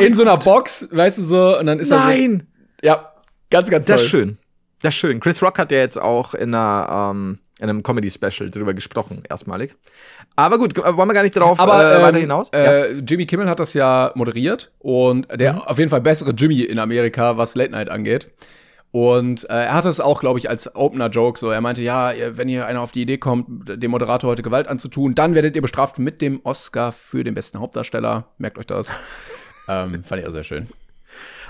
in so einer Box, weißt du so, und dann ist er so. Oh Nein! Ja, ganz, ganz toll. Das ist schön. Das ist schön. Chris Rock hat ja jetzt auch in, einer, ähm, in einem Comedy-Special drüber gesprochen, erstmalig. Aber gut, wollen wir gar nicht darauf Aber äh, ähm, weiter hinaus? Äh, Jimmy Kimmel hat das ja moderiert und der auf jeden Fall bessere Jimmy in Amerika, was Late Night angeht. Und äh, er hatte es auch, glaube ich, als Opener-Joke so. Er meinte, ja, wenn ihr einer auf die Idee kommt, dem Moderator heute Gewalt anzutun, dann werdet ihr bestraft mit dem Oscar für den besten Hauptdarsteller. Merkt euch das. ähm, fand ich auch sehr schön.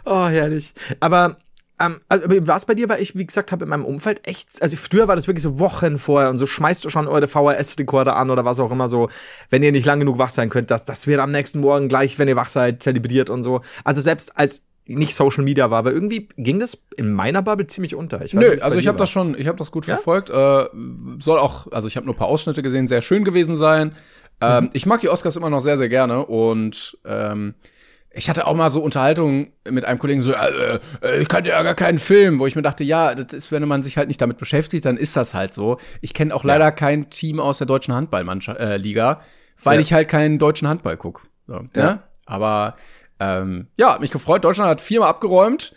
Oh, herrlich. Aber ähm, also, war es bei dir, weil ich, wie gesagt habe, in meinem Umfeld echt, also früher war das wirklich so Wochen vorher und so schmeißt du schon eure VHS-Rekorder an oder was auch immer so, wenn ihr nicht lang genug wach sein könnt, dass das wird am nächsten Morgen gleich, wenn ihr wach seid, zelebriert und so. Also selbst als nicht Social Media war, aber irgendwie ging das in meiner Bubble ziemlich unter. Ich weiß Nö, also ich habe war. das schon, ich habe das gut Ja? verfolgt. Äh, soll auch, also ich habe nur ein paar Ausschnitte gesehen, sehr schön gewesen sein. Ähm, Mhm. Ich mag die Oscars immer noch sehr, sehr gerne und ähm, ich hatte auch mal so Unterhaltungen mit einem Kollegen so, äh, äh, ich kannte ja gar keinen Film, wo ich mir dachte, ja, das ist, wenn man sich halt nicht damit beschäftigt, dann ist das halt so. Ich kenne auch leider kein Team aus der deutschen Handballliga, äh, Liga, weil Ja. ich halt keinen deutschen Handball guck. So, Ja. ja. Aber ähm, ja, mich gefreut. Deutschland hat viermal abgeräumt.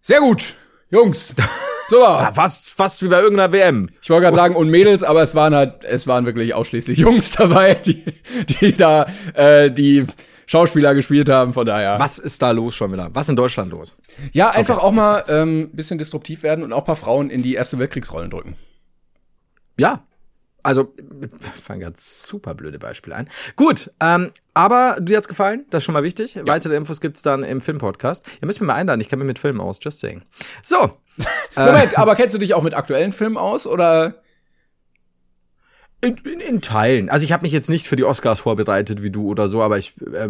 Sehr gut, Jungs. So. Ja, fast, fast wie bei irgendeiner WM. Ich wollte gerade sagen, und Mädels, aber es waren halt, es waren wirklich ausschließlich Jungs dabei, die, die da äh, die Schauspieler gespielt haben, von daher. Was ist da los schon wieder? Was ist in Deutschland los? Ja, einfach Okay, auch mal ähm, bisschen disruptiv werden und auch ein paar Frauen in die Erste Weltkriegsrollen drücken. Ja. Also, fallen ganz super blöde Beispiele ein. Gut, ähm, aber dir hat's gefallen, das ist schon mal wichtig. Weitere Infos gibt's dann im Filmpodcast. Ihr müsst mir mal einladen, ich kenne mich mit Filmen aus, just saying. So, Moment, aber kennst du dich auch mit aktuellen Filmen aus oder? In, in, in Teilen. Also ich habe mich jetzt nicht für die Oscars vorbereitet wie du oder so, aber ich, äh,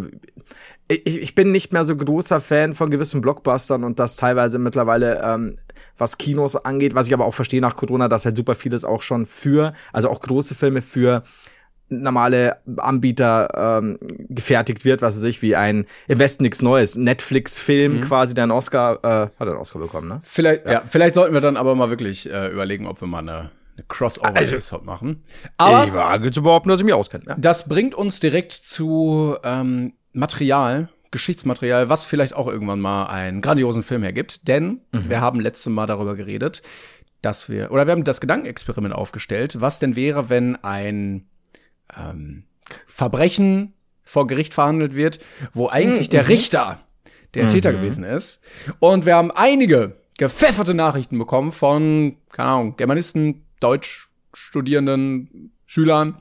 ich, ich bin nicht mehr so großer Fan von gewissen Blockbustern und das teilweise mittlerweile, ähm, was Kinos angeht, was ich aber auch verstehe nach Corona, dass halt super vieles auch schon für, also auch große Filme für normale Anbieter ähm, gefertigt wird, was weiß ich, wie ein im Westen nichts Neues, Netflix-Film quasi, der einen Oscar, äh, hat einen Oscar bekommen, ne? Vielleicht, ja. vielleicht sollten wir dann aber mal wirklich äh, überlegen, ob wir mal eine, eine Crossover-Episode machen. Aber ich wage zu behaupten, dass ich mich auskenne. Ja. Das bringt uns direkt zu ähm, Material, Geschichtsmaterial, was vielleicht auch irgendwann mal einen grandiosen Film hergibt. Denn wir haben letztes Mal darüber geredet, dass wir, oder wir haben das Gedankenexperiment aufgestellt, was denn wäre, wenn ein ähm, Verbrechen vor Gericht verhandelt wird, wo eigentlich der Richter der Täter gewesen ist. Und wir haben einige gepfefferte Nachrichten bekommen von, keine Ahnung, Germanisten, Deutsch studierenden Schülern,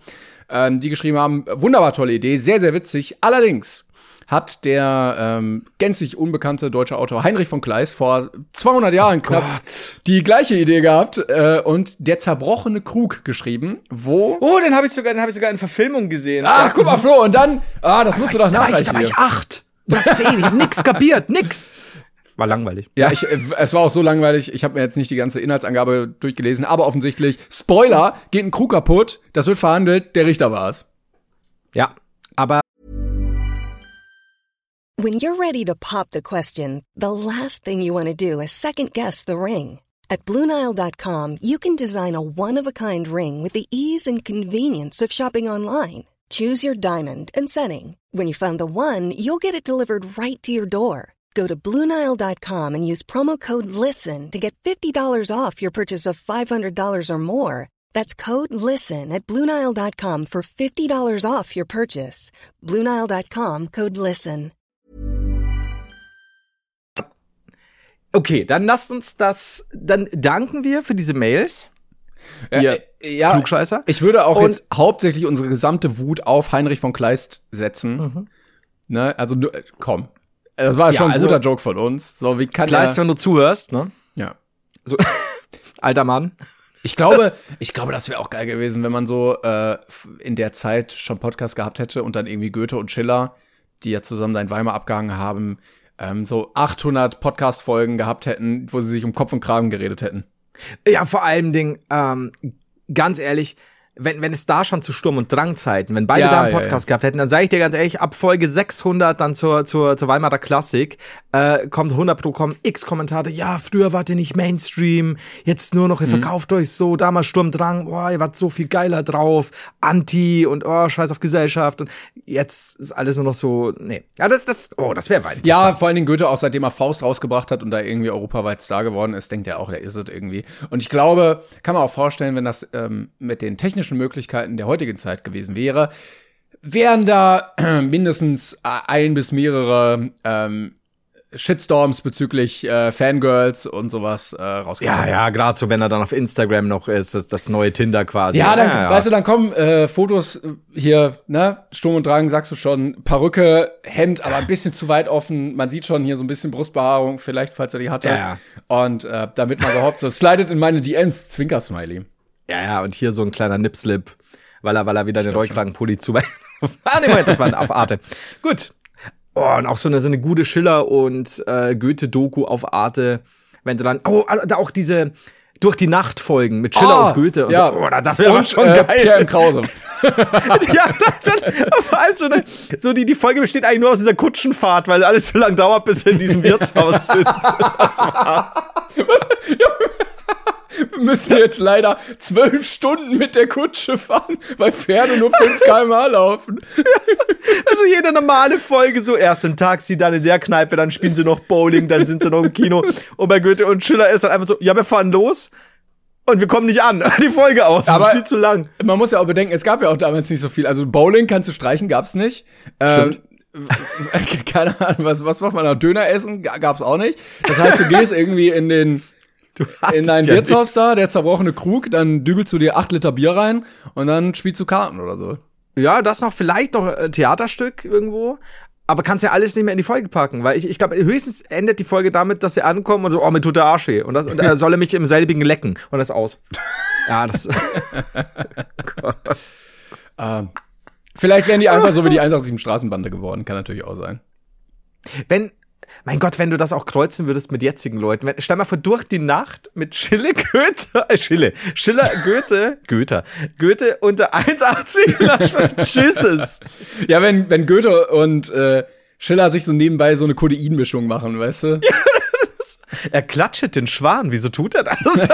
ähm, die geschrieben haben, wunderbar tolle Idee, sehr, sehr witzig. Allerdings hat der ähm, gänzlich unbekannte deutsche Autor Heinrich von Kleist vor 200 Jahren knapp Gott. die gleiche Idee gehabt äh, und der zerbrochene Krug geschrieben, wo Oh, den habe ich sogar, den habe ich sogar in Verfilmung gesehen. Ach, guck mal, Flo, und dann, ah, das musst du doch da war ich, da nachreichen. war ich acht oder zehn. Ich habe nix kapiert, nix. War langweilig. Ja, ich, äh, es war auch so langweilig. Ich habe mir jetzt nicht die ganze Inhaltsangabe durchgelesen, aber offensichtlich, Spoiler, geht ein Krug kaputt, das wird verhandelt, der Richter war's. Ja, aber When you're ready to pop the question, the last thing you want to do is second guess the ring. At Bluenile.com, you can design a one of a kind ring with the ease and convenience of shopping online. Choose your diamond and setting. When you find the one, you'll get it delivered right to your door. Go to Bluenile.com and use promo code LISTEN to get $50 off your purchase of $500 or more. That's code LISTEN at Bluenile.com for $50 off your purchase. Bluenile.com code LISTEN. okay, dann lasst uns das, dann danken wir für diese Mails. Ihr äh, ja, Klugscheißer. Ich würde auch Und- jetzt hauptsächlich unsere gesamte Wut auf Heinrich von Kleist setzen. Ne, also äh, komm. Das war. Ja, schon ein also- guter Joke von uns. So, wie kann Kleist, er, wenn du zuhörst, ne? ja. So, alter Mann. Ich glaube, Das- ich glaube, das wäre auch geil gewesen, wenn man so äh, in der Zeit schon Podcast gehabt hätte und dann irgendwie Goethe und Schiller, die ja zusammen da in Weimar abgehangen haben, ähm, so 800 Podcast-Folgen gehabt hätten, wo sie sich um Kopf und Kragen geredet hätten. Ja, vor allem Ding, ähm, ganz ehrlich, wenn, wenn es da schon zu Sturm- und Drangzeiten, wenn beide Ja, da einen ja, Podcast gehabt hätten, dann sage ich dir ganz ehrlich, ab Folge 600 dann zur, zur, zur Weimarer Klassik, äh, kommt 100 pro, kommen x Kommentare, ja, früher wart ihr nicht Mainstream, jetzt nur noch, ihr verkauft euch so, damals Sturm, Drang, boah, ihr wart so viel geiler drauf, Anti und oh, scheiß auf Gesellschaft und jetzt ist alles nur noch so, nee. Ja, das, das, oh, das wäre weit. Ja, vor allen Dingen Goethe auch seitdem er Faust rausgebracht hat und da irgendwie europaweit Star geworden ist, denkt er auch, der ist es irgendwie. Und ich glaube, kann man auch vorstellen, wenn das ähm, mit den technischen Möglichkeiten der heutigen Zeit gewesen wäre, wären da mindestens äh, ein bis mehrere ähm, Shitstorms bezüglich äh, Fangirls und sowas äh, rausgekommen. Ja, ja, gerade so, wenn er dann auf Instagram noch ist, das, das neue Tinder quasi. Ja, dann, weißt du, dann kommen äh, Fotos äh, hier, ne, Sturm und Drang, sagst du schon, Perücke, Hemd, aber ein bisschen zu weit offen. Man sieht schon hier so ein bisschen Brustbehaarung, vielleicht, falls er die hatte. Ja. Und äh, damit man gehofft, so slidet in meine DMs, Zwinker-Smiley. Ja, ja, und hier so ein kleiner Nipslip, weil er, weil er wieder den Rollkragenpulli zu. ah, nee, Moment, das war auf Arte. Gut. Oh, und auch so eine, so eine gute Schiller- und äh, Goethe-Doku auf Arte. Wenn sie dann, oh, da auch diese durch die Nacht Folgen mit Schiller Ah, und Goethe und ja. so. Oh, das wäre schon äh, geil. Pierre M. Krause. ja, dann, vor allem so, eine, so die, die Folge besteht eigentlich nur aus dieser Kutschenfahrt, weil alles so lange dauert, bis sie in diesem Wirtshaus sind. Das war's. Wir müssen jetzt leider zwölf Stunden mit der Kutsche fahren, weil Pferde nur 5 km/h laufen. Also jede normale Folge so erst ein Taxi, dann in der Kneipe, dann spielen sie noch Bowling, dann sind sie noch im Kino. Und bei Goethe und Schiller ist dann einfach so, ja, wir fahren los und wir kommen nicht an. Die Folge aus. Das Aber- ist viel zu lang. Man muss ja auch bedenken, es gab ja auch damals nicht so viel. Also Bowling kannst du streichen, gab's nicht. Stimmt. Ähm, keine Ahnung, was, was macht man noch? Döner essen Ga- gab's auch nicht. Das heißt, du gehst irgendwie in den in dein ja Wirtshaus nix. da, der zerbrochene Krug, dann dübelst du dir acht Liter Bier rein und dann spielst du Karten oder so. Ja, das noch vielleicht noch ein Theaterstück irgendwo. Aber kannst ja alles nicht mehr in die Folge packen, weil ich, ich glaube, höchstens endet die Folge damit, dass sie ankommen und so, oh, mir tut der Arsch weh. Und, das, und er solle mich im selbigen lecken. Und das ist aus. Ja, das. Ähm, vielleicht wären die einfach so wie die 187 Straßenbande geworden, kann natürlich auch sein. wenn, mein Gott, wenn du das auch kreuzen würdest mit jetzigen Leuten. Wenn, stell mal vor, durch die Nacht mit Schille, Goethe, äh, Schille, Schiller, Goethe, Goethe, Goethe unter 1,80 Tschüsses. Ja, wenn, wenn Goethe und äh, Schiller sich so nebenbei so eine Kodeinmischung machen, weißt du? Er klatschet den Schwan, wieso tut er das?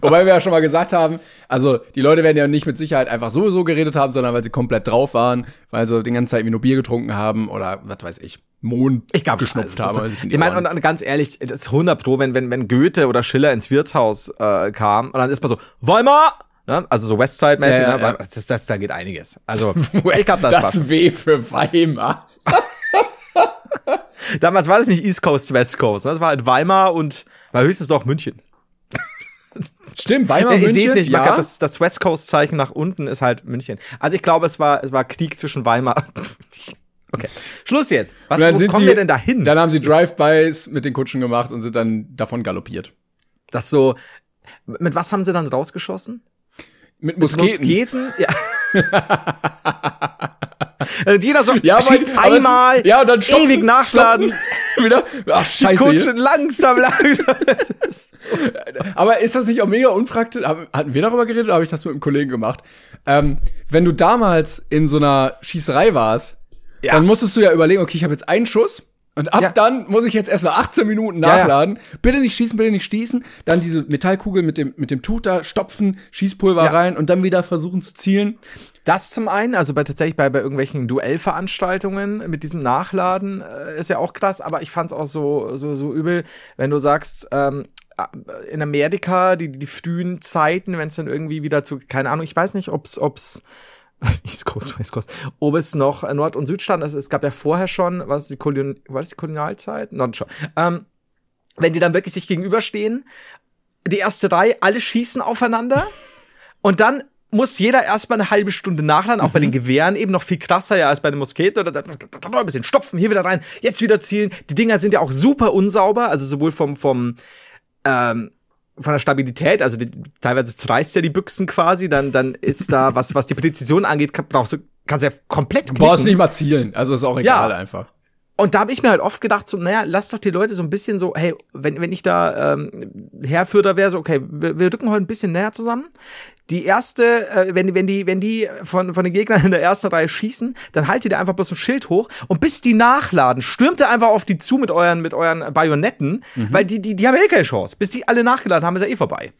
Wobei wir ja schon mal gesagt haben, also die Leute werden ja nicht mit Sicherheit einfach sowieso geredet haben, sondern weil sie komplett drauf waren, weil sie den ganzen Zeit irgendwie nur Bier getrunken haben oder was weiß ich, Mond Ich glaube, geschnupft also, die Ich meine, und, und ganz ehrlich, das ist 100 Pro, wenn, wenn, wenn Goethe oder Schiller ins Wirtshaus äh, kam und dann ist man so, Weimar! Ne? Also so Westside-mäßig, Ja, ja, ne? ja. Das, das, da geht einiges. Also, ich glaube, das, das W für Weimar. Damals war das nicht East Coast, West Coast. Ne? Das war halt Weimar und war höchstens doch München. Stimmt, Weimar, ihr München, seht nicht, man ja. kann das, das West Coast-Zeichen nach unten ist halt München. Also ich glaube, es war, es war Krieg zwischen Weimar. okay. Schluss jetzt. Was, wo kommen sie, wir denn da hin? Dann haben sie Drive-Bys mit den Kutschen gemacht und sind dann davon galoppiert. Das so, mit was haben sie dann rausgeschossen? Mit Mit Musketen. Musketen? Ja. Und jeder so, Ja, schießt es- einmal, ja, und dann stopfen- ewig nachladen, stopfen wieder. Ach, die scheiße. Kutsche langsam, langsam. Aber ist das nicht auch mega unpraktisch? Hatten wir darüber geredet oder habe ich das mit einem Kollegen gemacht? Ähm, wenn du damals in so einer Schießerei warst, Ja. dann musstest du ja überlegen, okay, ich habe jetzt einen Schuss und ab Ja. dann muss ich jetzt erstmal 18 Minuten Ja, ja. nachladen. Bitte nicht schießen, bitte nicht schießen. Dann diese Metallkugel mit dem, mit dem da stopfen, Schießpulver Ja. rein und dann wieder versuchen zu zielen. Das zum einen, also bei tatsächlich bei, bei irgendwelchen Duellveranstaltungen mit diesem Nachladen äh, ist ja auch krass, aber ich fand's auch so, so, so übel, wenn du sagst, ähm, in Amerika, die, die frühen Zeiten, wenn es dann irgendwie wieder zu, keine Ahnung, ich weiß nicht, ob's, ob's East Coast, West Coast, ob es noch Nord- und Südstaaten, also es gab ja vorher schon, was die Kolon war das die Kolonialzeit? Nord schon. Ähm, wenn die dann wirklich sich gegenüberstehen, die erste Reihe, alle schießen aufeinander und dann muss jeder erstmal eine halbe Stunde nachladen, auch bei den Gewehren eben noch viel krasser ja als bei den Musketen oder ein bisschen stopfen, hier wieder rein, jetzt wieder zielen. Die Dinger sind ja auch super unsauber, also sowohl vom vom ähm, von der Stabilität, also die, teilweise zerreißt ja die Büchsen quasi, dann dann ist da was was die Präzision angeht, kann, brauchst du kannst ja komplett Du brauchst knicken. nicht mal zielen, also ist auch egal einfach. Und da habe ich mir halt oft gedacht, so, naja, lass doch die Leute so ein bisschen so, hey, wenn, wenn ich da ähm, Herrführer wäre, so, okay, wir, wir rücken heute ein bisschen näher zusammen. Die erste, äh, wenn, wenn die, wenn die von, von den Gegnern in der ersten Reihe schießen, dann haltet ihr einfach bloß ein Schild hoch und bis die nachladen, stürmt ihr einfach auf die zu mit euren, mit euren Bajonetten, weil die, die, die haben ja eh keine Chance. Bis die alle nachgeladen haben, ist ja eh vorbei.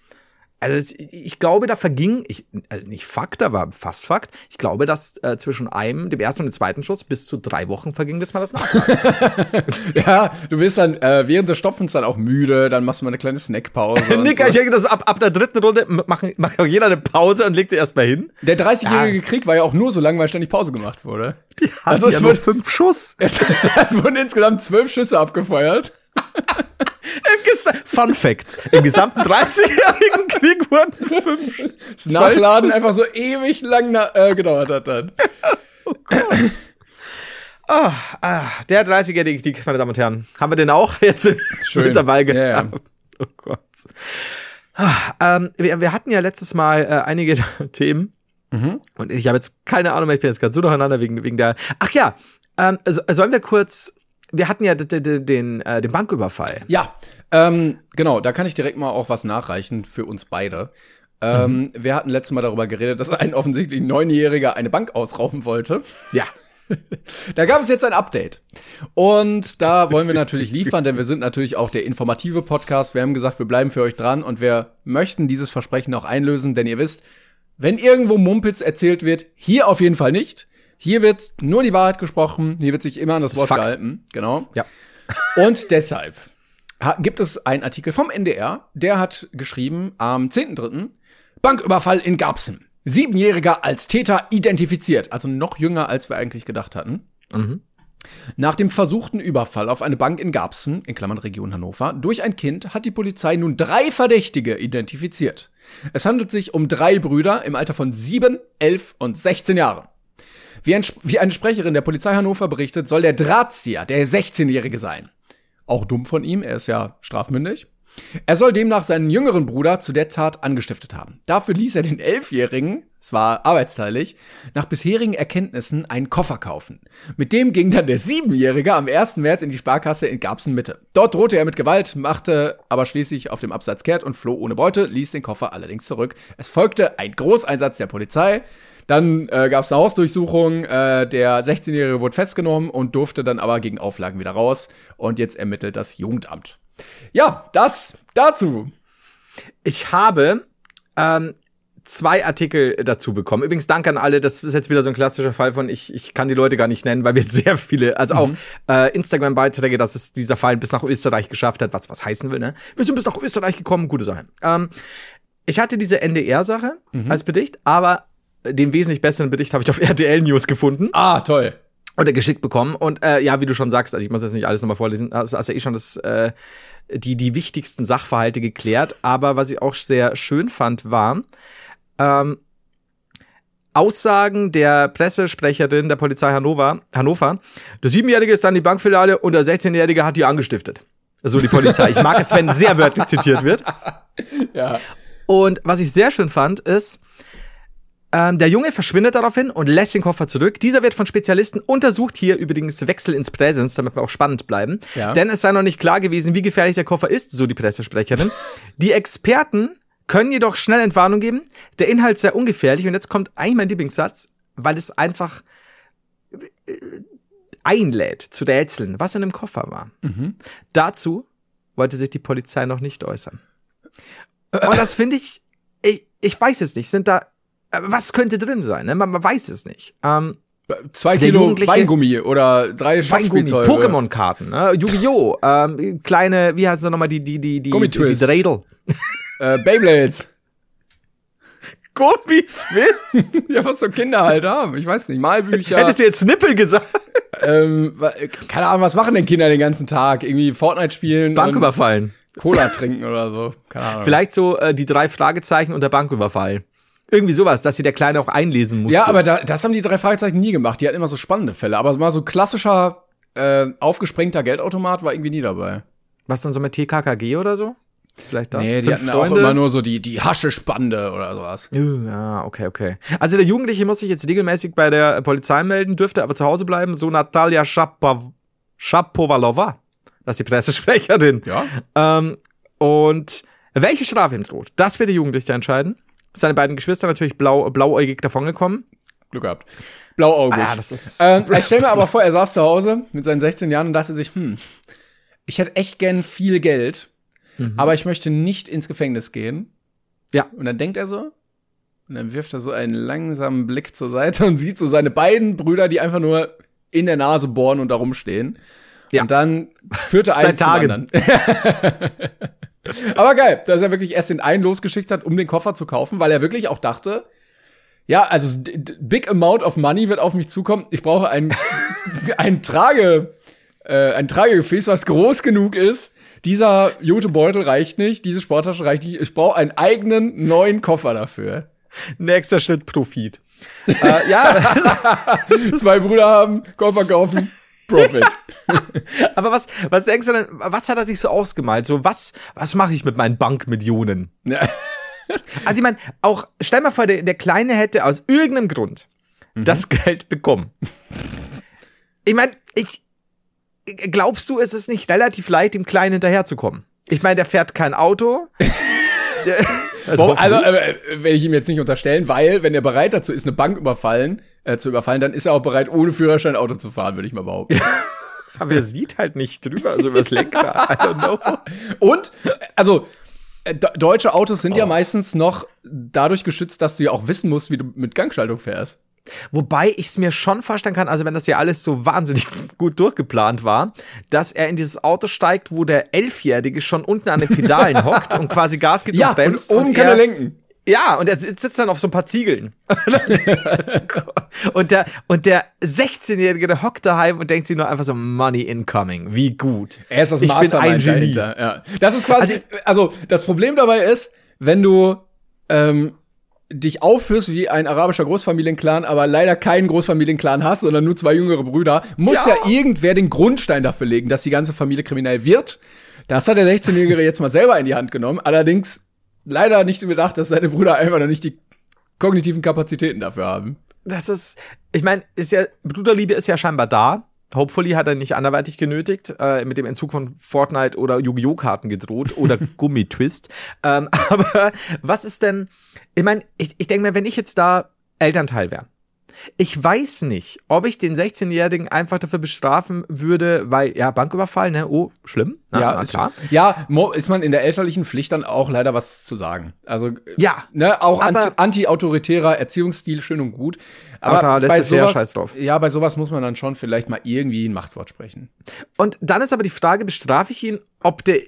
Also ich glaube, da verging, ich, also nicht Fakt, aber fast Fakt. Ich glaube, dass äh, zwischen einem, dem ersten und dem zweiten Schuss bis zu drei Wochen verging, bis man das nachladen. Ja, du wirst dann äh, während des Stopfens dann auch müde, dann machst du mal eine kleine Snackpause. Nick, so. ich denke, dass ab, ab der dritten Runde macht macht auch jeder eine Pause und legt sie erstmal hin. Der 30-jährige Ja. Krieg war ja auch nur so lang, weil ständig Pause gemacht wurde. Die haben Also es ja wird- fünf Schuss. Es, es wurden insgesamt zwölf Schüsse abgefeuert. Fun Fact: Im gesamten 30-jährigen Krieg wurden fünf Das Nachladen einfach so ewig lang na, äh, gedauert hat dann. Ah, der 30-jährige Krieg, meine Damen und Herren. Haben wir den auch jetzt Schön. mit dabei gehabt? Oh Gott. Ah, ähm, wir, wir hatten ja letztes Mal äh, einige Themen. Mhm. Und ich habe jetzt keine Ahnung, mehr, ich bin jetzt gerade so durcheinander wegen, wegen der. Ach ja, ähm, so, sollen wir kurz. Wir hatten ja d- d- d- den, äh, den Banküberfall. Ja, ähm, genau, da kann ich direkt mal auch was nachreichen für uns beide. Ähm, Wir hatten letztes Mal darüber geredet, dass ein offensichtlich Neunjähriger eine Bank ausrauben wollte. Ja. Da gab es jetzt ein Update. Und da wollen wir natürlich liefern, denn wir sind natürlich auch der informative Podcast. Wir haben gesagt, wir bleiben für euch dran und wir möchten dieses Versprechen auch einlösen, denn ihr wisst, wenn irgendwo Mumpitz erzählt wird, hier auf jeden Fall nicht. Hier wird nur die Wahrheit gesprochen, hier wird sich immer an das, ist Wort Fakt. gehalten. Genau. Ja. Und deshalb ha- gibt es einen Artikel vom NDR, der hat geschrieben am 10.3. Banküberfall in Garbsen. Siebenjähriger als Täter identifiziert. Also noch jünger, als wir eigentlich gedacht hatten. Nach dem versuchten Überfall auf eine Bank in Garbsen, in Klammern Region Hannover, durch ein Kind hat die Polizei nun drei Verdächtige identifiziert. Es handelt sich um drei Brüder im Alter von sieben, elf und 16 Jahren. Wie, ein, wie eine Sprecherin der Polizei Hannover berichtet, soll der Drahtzieher der 16-Jährige sein. Auch dumm von ihm, er ist ja strafmündig. Er soll demnach seinen jüngeren Bruder zu der Tat angestiftet haben. Dafür ließ er den Elfjährigen, es war arbeitsteilig, nach bisherigen Erkenntnissen einen Koffer kaufen. Mit dem ging dann der Siebenjährige am 1. März in die Sparkasse in Garbsen Mitte. Dort drohte er mit Gewalt, machte aber schließlich auf dem Absatz kehrt und floh ohne Beute, ließ den Koffer allerdings zurück. Es folgte ein Großeinsatz der Polizei. Dann äh, gab es eine Hausdurchsuchung. Äh, der 16-Jährige wurde festgenommen und durfte dann aber gegen Auflagen wieder raus. Und jetzt ermittelt das Jugendamt. Ja, das dazu. Ich habe ähm, zwei Artikel dazu bekommen. Übrigens, danke an alle. Das ist jetzt wieder so ein klassischer Fall von, ich, ich kann die Leute gar nicht nennen, weil wir sehr viele, also auch äh, Instagram-Beiträge, dass es dieser Fall bis nach Österreich geschafft hat, was was heißen will, ne? Wir sind bis nach Österreich gekommen, gute Sache. Ähm, ich hatte diese NDR-Sache als Bericht, aber den wesentlich besseren Bericht habe ich auf RTL News gefunden Ah, toll. oder geschickt bekommen. Und äh, ja, wie du schon sagst, also ich muss jetzt nicht alles nochmal vorlesen, also hast ja eh schon das, äh, die, die wichtigsten Sachverhalte geklärt. Aber was ich auch sehr schön fand, war, ähm, Aussagen der Pressesprecherin der Polizei Hannover, Hannover. Der Siebenjährige ist dann die Bankfiliale und der 16-Jährige hat die angestiftet. So die Polizei. Ich mag es, wenn sehr wörtlich zitiert wird. Ja. Und was ich sehr schön fand, ist, ähm, der Junge verschwindet daraufhin und lässt den Koffer zurück. Dieser wird von Spezialisten untersucht. Hier übrigens Wechsel ins Präsens, damit wir auch spannend bleiben. Ja. Denn es sei noch nicht klar gewesen, wie gefährlich der Koffer ist, so die Pressesprecherin. Die Experten können jedoch schnell Entwarnung geben. Der Inhalt sei ungefährlich. Und jetzt kommt eigentlich mein Lieblingssatz, weil es einfach äh, einlädt zu rätseln, was in dem Koffer war. Dazu wollte sich die Polizei noch nicht äußern. Und das finde ich, ich, ich weiß es nicht. Sind da, was könnte drin sein? Ne? Man, man weiß es nicht. Ähm, Zwei Kilo Weingummi oder drei Schachspielzeuge. Pokémon-Karten, ne? Yu-Gi-Oh! ähm, kleine, wie heißt es nochmal, die, die, die, die, die, die. Dreidel. Äh, Beyblades. Gummitwist? ja, was so Kinder halt haben. Ich weiß nicht. Malbücher. Hättest du jetzt Nippel gesagt? ähm, keine Ahnung, was machen denn Kinder den ganzen Tag? Irgendwie Fortnite spielen Bank überfallen. Cola trinken oder so. Keine Ahnung. Vielleicht so äh, die drei Fragezeichen und der Banküberfall. Irgendwie sowas, dass sie der Kleine auch einlesen musste. Ja, aber da, das haben die drei Fragezeichen nie gemacht. Die hatten immer so spannende Fälle. Aber mal so klassischer, äh, aufgesprengter Geldautomat war irgendwie nie dabei. Was dann so mit TKKG oder so? Vielleicht das? Nee, die Fünf hatten auch immer nur so die, die Haschespande oder sowas. Ja, okay, okay. Also der Jugendliche muss sich jetzt regelmäßig bei der Polizei melden, dürfte aber zu Hause bleiben. So Natalia Schapov Shapovalova. Das ist die Pressesprecherin. Ja. Ähm, und welche Strafe ihm droht, das wird der Jugendliche entscheiden. Seine beiden Geschwister natürlich blau, blauäugig davongekommen. Glück gehabt. Blauaugig. Ah, das ist- Ähm, ich stell mir aber vor, er saß zu Hause mit seinen 16 Jahren und dachte sich, hm, ich hätte echt gern viel Geld, aber ich möchte nicht ins Gefängnis gehen. Ja. Und dann denkt er so, und dann wirft er so einen langsamen Blick zur Seite und sieht so seine beiden Brüder, die einfach nur in der Nase bohren und da rumstehen. Ja. Und dann führte Seit eins zum Tagen. anderen. Aber geil, dass er wirklich erst den einen losgeschickt hat, um den Koffer zu kaufen, weil er wirklich auch dachte, ja, also big amount of money wird auf mich zukommen. Ich brauche ein, ein Trage, äh, ein Tragegefäß, was groß genug ist. Dieser Jutebeutel reicht nicht, diese Sporttasche reicht nicht. Ich brauche einen eigenen neuen Koffer dafür. Nächster Schritt Profit. äh, ja, Zwei Brüder haben, Koffer kaufen, Profit. aber was, was denkst du denn, was hat er sich so ausgemalt? So, was, was mache ich mit meinen Bankmillionen? Ja. Also ich meine, auch, stell mal vor, der, der Kleine hätte aus irgendeinem Grund das Geld bekommen. Ich meine, ich, glaubst du, es ist nicht relativ leicht, dem Kleinen hinterherzukommen? Ich meine, der fährt kein Auto. der, Also, also äh, will ich ihm jetzt nicht unterstellen, weil, wenn er bereit dazu ist, eine Bank überfallen, äh, zu überfallen, dann ist er auch bereit, ohne Führerschein Auto zu fahren, würde ich mal behaupten. aber er sieht halt nicht drüber, also übers Lenkrad. I don't know. Und, äh, also, äh, deutsche Autos sind ja meistens noch dadurch geschützt, dass du ja auch wissen musst, wie du mit Gangschaltung fährst. Wobei ich es mir schon vorstellen kann, also wenn das ja alles so wahnsinnig gut durchgeplant war, dass er in dieses Auto steigt, wo der Elfjährige schon unten an den Pedalen hockt und quasi Gas gibt Ja, und bremst. und oben kann er lenken. Ja, und er sitzt dann auf so ein paar Ziegeln. und der, und der 16-Jährige, der hockt daheim und denkt sich nur einfach so, Money incoming. Wie gut. Er ist das Ich bin Mastermind ein Genie. dahinter. Ja. Das ist quasi, also, das Problem dabei ist, wenn du ähm, dich aufführst wie ein arabischer Großfamilienclan, aber leider keinen Großfamilienclan hast, sondern nur zwei jüngere Brüder, muss ja. Ja. irgendwer den Grundstein dafür legen, dass die ganze Familie kriminell wird. Das hat der 16-Jährige jetzt mal selber in die Hand genommen. Allerdings leider nicht bedacht, dass seine Brüder einfach noch nicht die kognitiven Kapazitäten dafür haben. Das ist, ich meine, ist ja, Bruderliebe ist ja scheinbar da. Hopefully hat er nicht anderweitig genötigt, äh, mit dem Entzug von Fortnite oder Yu-Gi-Oh! Karten gedroht oder Gummitwist. Ähm, aber was ist denn, ich meine, ich, ich denke mir, wenn ich jetzt da Elternteil wäre, ich weiß nicht, ob ich den 16-Jährigen einfach dafür bestrafen würde, weil, ja, Banküberfall, ne, oh, schlimm. Na, ja, na, ist, klar. ja, mo- ist man in der elterlichen Pflicht dann auch leider was zu sagen. Also Ja, ne, auch anti-autoritärer Erziehungsstil schön und gut. Aber da lässt bei es sowas, scheiß drauf. ja, bei sowas muss man dann schon vielleicht mal irgendwie ein Machtwort sprechen. Und dann ist aber die Frage, bestrafe ich ihn, ob der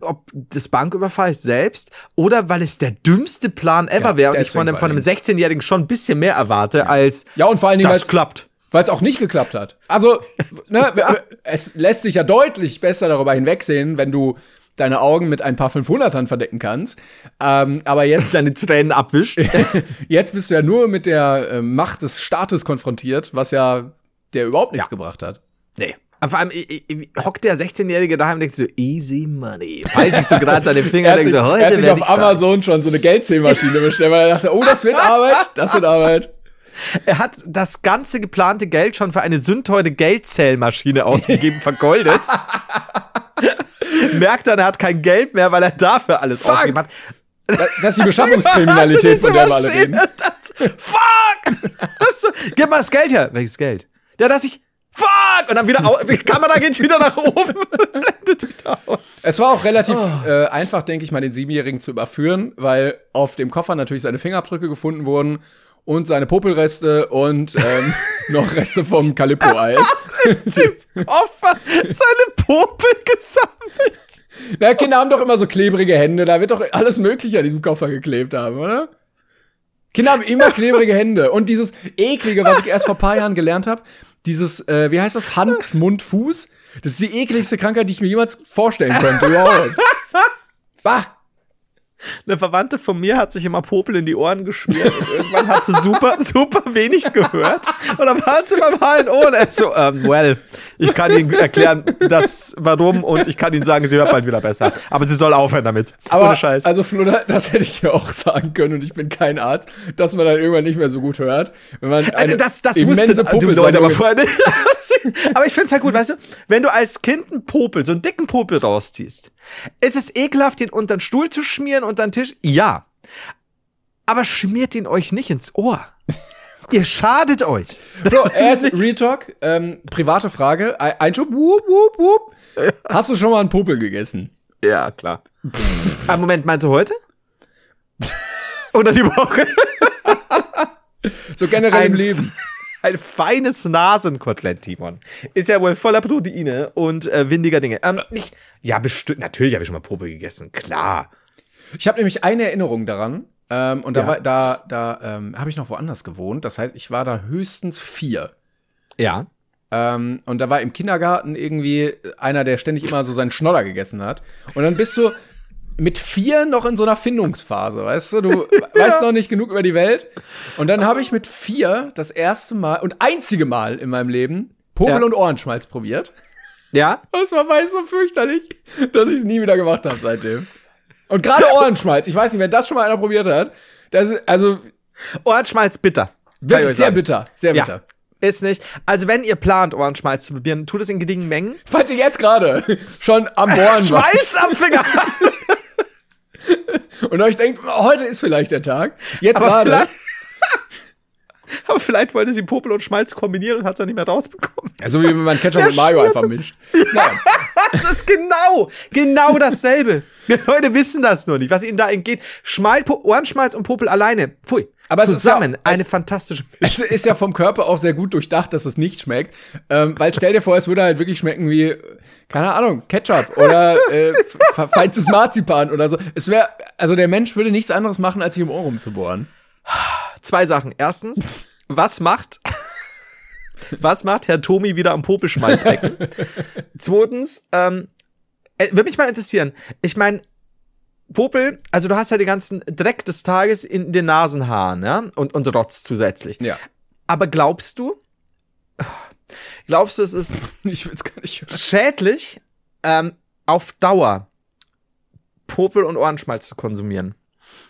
ob das Banküberfall selbst oder weil es der dümmste Plan ever Ja, wäre und ich von einem, von einem allen 16-Jährigen schon ein bisschen mehr erwarte als Ja, und vor allen Dingen, das klappt. weil es auch nicht geklappt hat. Also, ne, es lässt sich ja deutlich besser darüber hinwegsehen, wenn du deine Augen mit ein paar 500ern verdecken kannst. Ähm, aber jetzt, Deine Tränen abwischt. jetzt bist du ja nur mit der äh, Macht des Staates konfrontiert, was ja der überhaupt nichts Ja. gebracht hat. nee. Und vor allem i- i- hockt der 16-Jährige daheim und denkt so, easy money. Faltet so gerade seine Finger Er und denkt so, er heute werde auf ich reich. Amazon schon so eine Geldzählmaschine bestellt, weil er dachte, oh, das wird Arbeit, das wird Arbeit. Er hat das ganze geplante Geld schon für eine sündteure Geldzählmaschine ausgegeben, vergoldet. Merkt dann, er hat kein Geld mehr, weil er dafür alles Fuck. ausgegeben hat. Das ist die Beschaffungskriminalität, von der wir alle reden. Das, fuck! Das, gib mal das Geld her. Welches Geld? Ja, dass ich. Fuck! Und dann wieder die Kamera geht wieder nach oben. Blendet wieder aus. Es war auch relativ Oh. äh, einfach, denke ich mal, den Siebenjährigen zu überführen, weil auf dem Koffer natürlich seine Fingerabdrücke gefunden wurden und seine Popelreste und ähm, noch Reste vom Calippo-Eis. Im Koffer seine Popel gesammelt. Na, Kinder haben doch immer so klebrige Hände, da wird doch alles Mögliche an diesem Koffer geklebt haben, oder? Kinder haben immer klebrige Hände. Und dieses eklige, was ich erst vor ein paar Jahren gelernt habe, dieses, äh, wie heißt das, Hand, Mund, Fuß, das ist die ekligste Krankheit, die ich mir jemals vorstellen könnte. Überhaupt. Bah! Eine Verwandte von mir hat sich immer Popel in die Ohren geschmiert und irgendwann hat sie super, super wenig gehört. Und dann war sie beim HNO und er so, ähm, well, ich kann Ihnen erklären, das, warum und ich kann Ihnen sagen, sie hört bald wieder besser. Aber sie soll aufhören damit. Aber, Ohne Scheiß. also Flo, da- das hätte ich dir auch sagen können und ich bin kein Arzt, dass man dann irgendwann nicht mehr so gut hört, wenn man eine Also das, das immense Puppe Leute aber vorher nicht. aber ich find's halt gut, weißt du, wenn du als Kind einen Popel, so einen dicken Popel rausziehst, ist es ekelhaft, den unter den Stuhl zu schmieren, unter den Tisch? Ja. Aber schmiert ihn euch nicht ins Ohr. Ihr schadet euch. Flo, äh, Real Talk, ähm, private Frage, Ein- Einschub, wup, wup, wup. Hast du schon mal einen Popel gegessen? Ja, klar. Ah, Moment, meinst du heute? Oder die Woche? So generell Ein im Leben. Ein feines Nasenkotelett, Timon. Ist ja wohl voller Proteine und äh, windiger Dinge. Ähm, nicht, ja, bestimmt, natürlich habe ich schon mal Popel gegessen, klar. Ich habe nämlich eine Erinnerung daran. Ähm, und da Ja. war, da, da ähm, habe ich noch woanders gewohnt. Das heißt, ich war da höchstens vier. Ja. Ähm, und da war im Kindergarten irgendwie einer, der ständig immer so seinen Schnodder gegessen hat. Und dann bist du mit vier noch in so einer Findungsphase, weißt du? Du weißt noch nicht genug über die Welt. Und dann habe ich mit vier das erste Mal und einzige Mal in meinem Leben Popel Ja. und Ohrenschmalz probiert. Ja? Das war weiß so fürchterlich, dass ich es nie wieder gemacht habe seitdem. Und gerade Ohrenschmalz, ich weiß nicht, wenn das schon mal einer probiert hat, das ist also Ohrenschmalz bitter. Wirklich sehr bitter, sehr bitter. Ja. Ist nicht. Also, wenn ihr plant, Ohrenschmalz zu probieren, tut es in geringen Mengen. Falls ihr jetzt gerade schon am Bohren Schmalz am Finger! und euch denkt, oh, heute ist vielleicht der Tag, jetzt Aber gerade. vielleicht, aber vielleicht wollte sie Popel und Schmalz kombinieren und hat es dann nicht mehr rausbekommen. Also wie wenn man Ketchup Ja, und Mayo einfach mischt. Naja. Das ist genau, genau dasselbe. Die Leute wissen das nur nicht, was ihnen da entgeht. Schmal, Ohrenschmalz und Popel alleine. Pfui. Aber es ist Zusammen ja- eine es- fantastische Es Mischung. ist ja vom Körper auch sehr gut durchdacht, dass es nicht schmeckt. Ähm, weil stell dir vor, es würde halt wirklich schmecken wie, keine Ahnung, Ketchup oder äh, feinstes Marzipan oder so. Es wäre, also der Mensch würde nichts anderes machen, als sich im Ohr rumzubohren. Zwei Sachen. Erstens, was macht, was macht Herr Tomi wieder am Popelschmalzbecken? Zweitens, ähm, äh, würde mich mal interessieren. Ich meine, Popel, also du hast ja den ganzen Dreck des Tages in den Nasenhaaren, ja, und, und Rotz zusätzlich. Ja. Aber glaubst du, glaubst du, es ist schädlich, ähm, auf Dauer Popel und Ohrenschmalz zu konsumieren?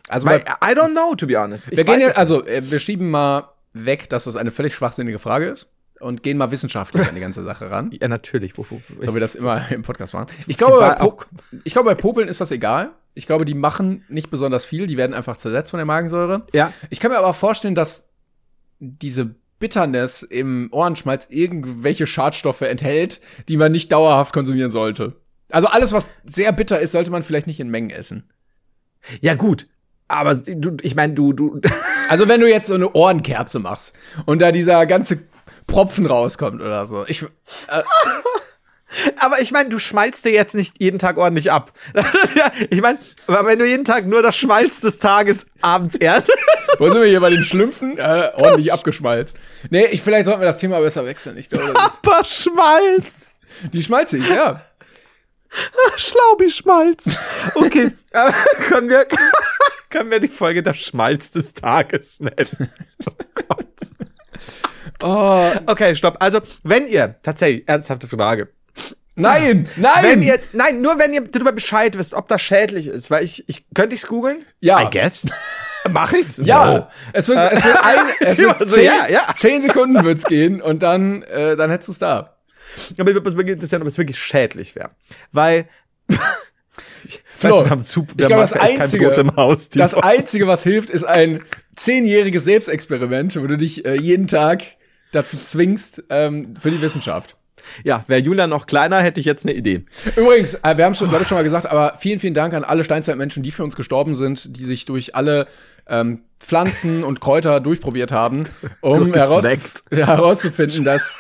Also Weil, bei, I don't know, to be honest. Ich wir gehen ja, also äh, wir schieben mal weg, dass das eine völlig schwachsinnige Frage ist und gehen mal wissenschaftlich an die ganze Sache ran. Ja, natürlich. So wie wir das immer im Podcast machen. Ich glaube, bei ich glaube, bei Popeln ist das egal. Ich glaube, die machen nicht besonders viel. Die werden einfach zersetzt von der Magensäure. Ja. Ich kann mir aber vorstellen, dass diese Bitterness im Ohrenschmalz irgendwelche Schadstoffe enthält, die man nicht dauerhaft konsumieren sollte. Also alles, was sehr bitter ist, sollte man vielleicht nicht in Mengen essen. Ja, gut. Aber du, ich meine, du, du, Also wenn du jetzt so eine Ohrenkerze machst und da dieser ganze Propfen rauskommt oder so. Ich, aber ich meine, du schmalzt dir jetzt nicht jeden Tag ordentlich ab. Das ich meine, aber wenn du jeden Tag nur das Schmalz des Tages abends ernst. Wo sind wir hier bei den Schlümpfen? Äh, ordentlich abgeschmalzt. Nee, ich, vielleicht sollten wir das Thema besser wechseln. Ich glaube, das Aber Schmalz. die schmalzig, ja. Schlaubi-Schmalz. Okay, können wir, können wir die Folge der Schmalz des Tages nennen? Oh, Okay, stopp. Also, wenn ihr, tatsächlich, ernsthafte Frage. Nein, nein! Wenn ihr, nein, nur wenn ihr darüber Bescheid wisst, ob das schädlich ist, weil ich, ich könnte ich's googeln? Ja. I guess. Mach ich's? ja, No. es wird, es wird, ein, es wird war so, zehn, ja, ja. zehn Sekunden wird's gehen und dann, äh, dann hättest du es da. Aber ich würde mich interessieren, ob es wirklich schädlich wäre. Weil, Flo, weißt du, wir haben super, wir ich glaube, haben das Einzige, Haus. das. Einzige, was hilft, ist ein zehnjähriges Selbstexperiment, wo du dich äh, jeden Tag dazu zwingst ähm, für die Wissenschaft. Ja, wäre Julian noch kleiner, hätte ich jetzt eine Idee. Übrigens, äh, wir haben schon, glaube ich, schon mal gesagt, aber vielen, vielen Dank an alle Steinzeitmenschen, die für uns gestorben sind, die sich durch alle ähm, Pflanzen und Kräuter durchprobiert haben, um heraus, herauszufinden, dass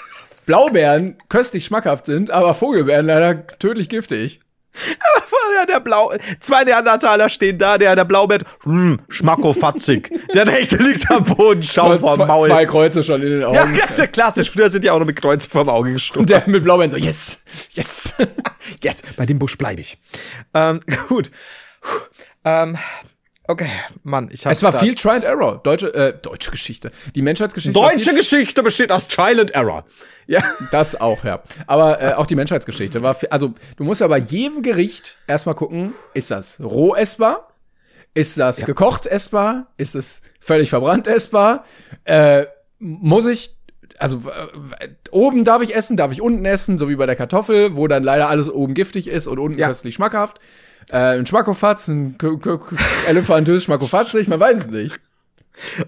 Blaubeeren köstlich schmackhaft sind, aber Vogelbeeren leider tödlich giftig. Der Blau, zwei Neandertaler stehen da, der, der Blaubett, hm, schmackofatzig. der rechte liegt am Boden, schau vom zwei, Maul. zwei Kreuze schon in den Augen. ja, ja, klassisch. Früher sind die auch noch mit Kreuzen vom Auge gestummt. Und der mit Blaubeeren so, yes, yes. Yes, bei dem Busch bleibe ich. Ähm, gut. Ähm, okay, Mann, ich habe Es war viel Try and Error. Deutsche, äh, deutsche Geschichte. Die Menschheitsgeschichte. Deutsche Geschichte besteht aus Trial and Error. Ja. Das auch, ja. Aber äh, auch die Menschheitsgeschichte war. viel- Also, du musst ja bei jedem Gericht erstmal gucken, ist das roh essbar? Ist das gekocht essbar? Ist es völlig verbrannt essbar? Äh, muss ich. Also äh, oben darf ich essen, darf ich unten essen, so wie bei der Kartoffel, wo dann leider alles oben giftig ist und unten Ja. köstlich schmackhaft. Äh, ein Schmackofatz, ein Elefantös Schmackofatzig, man weiß es nicht.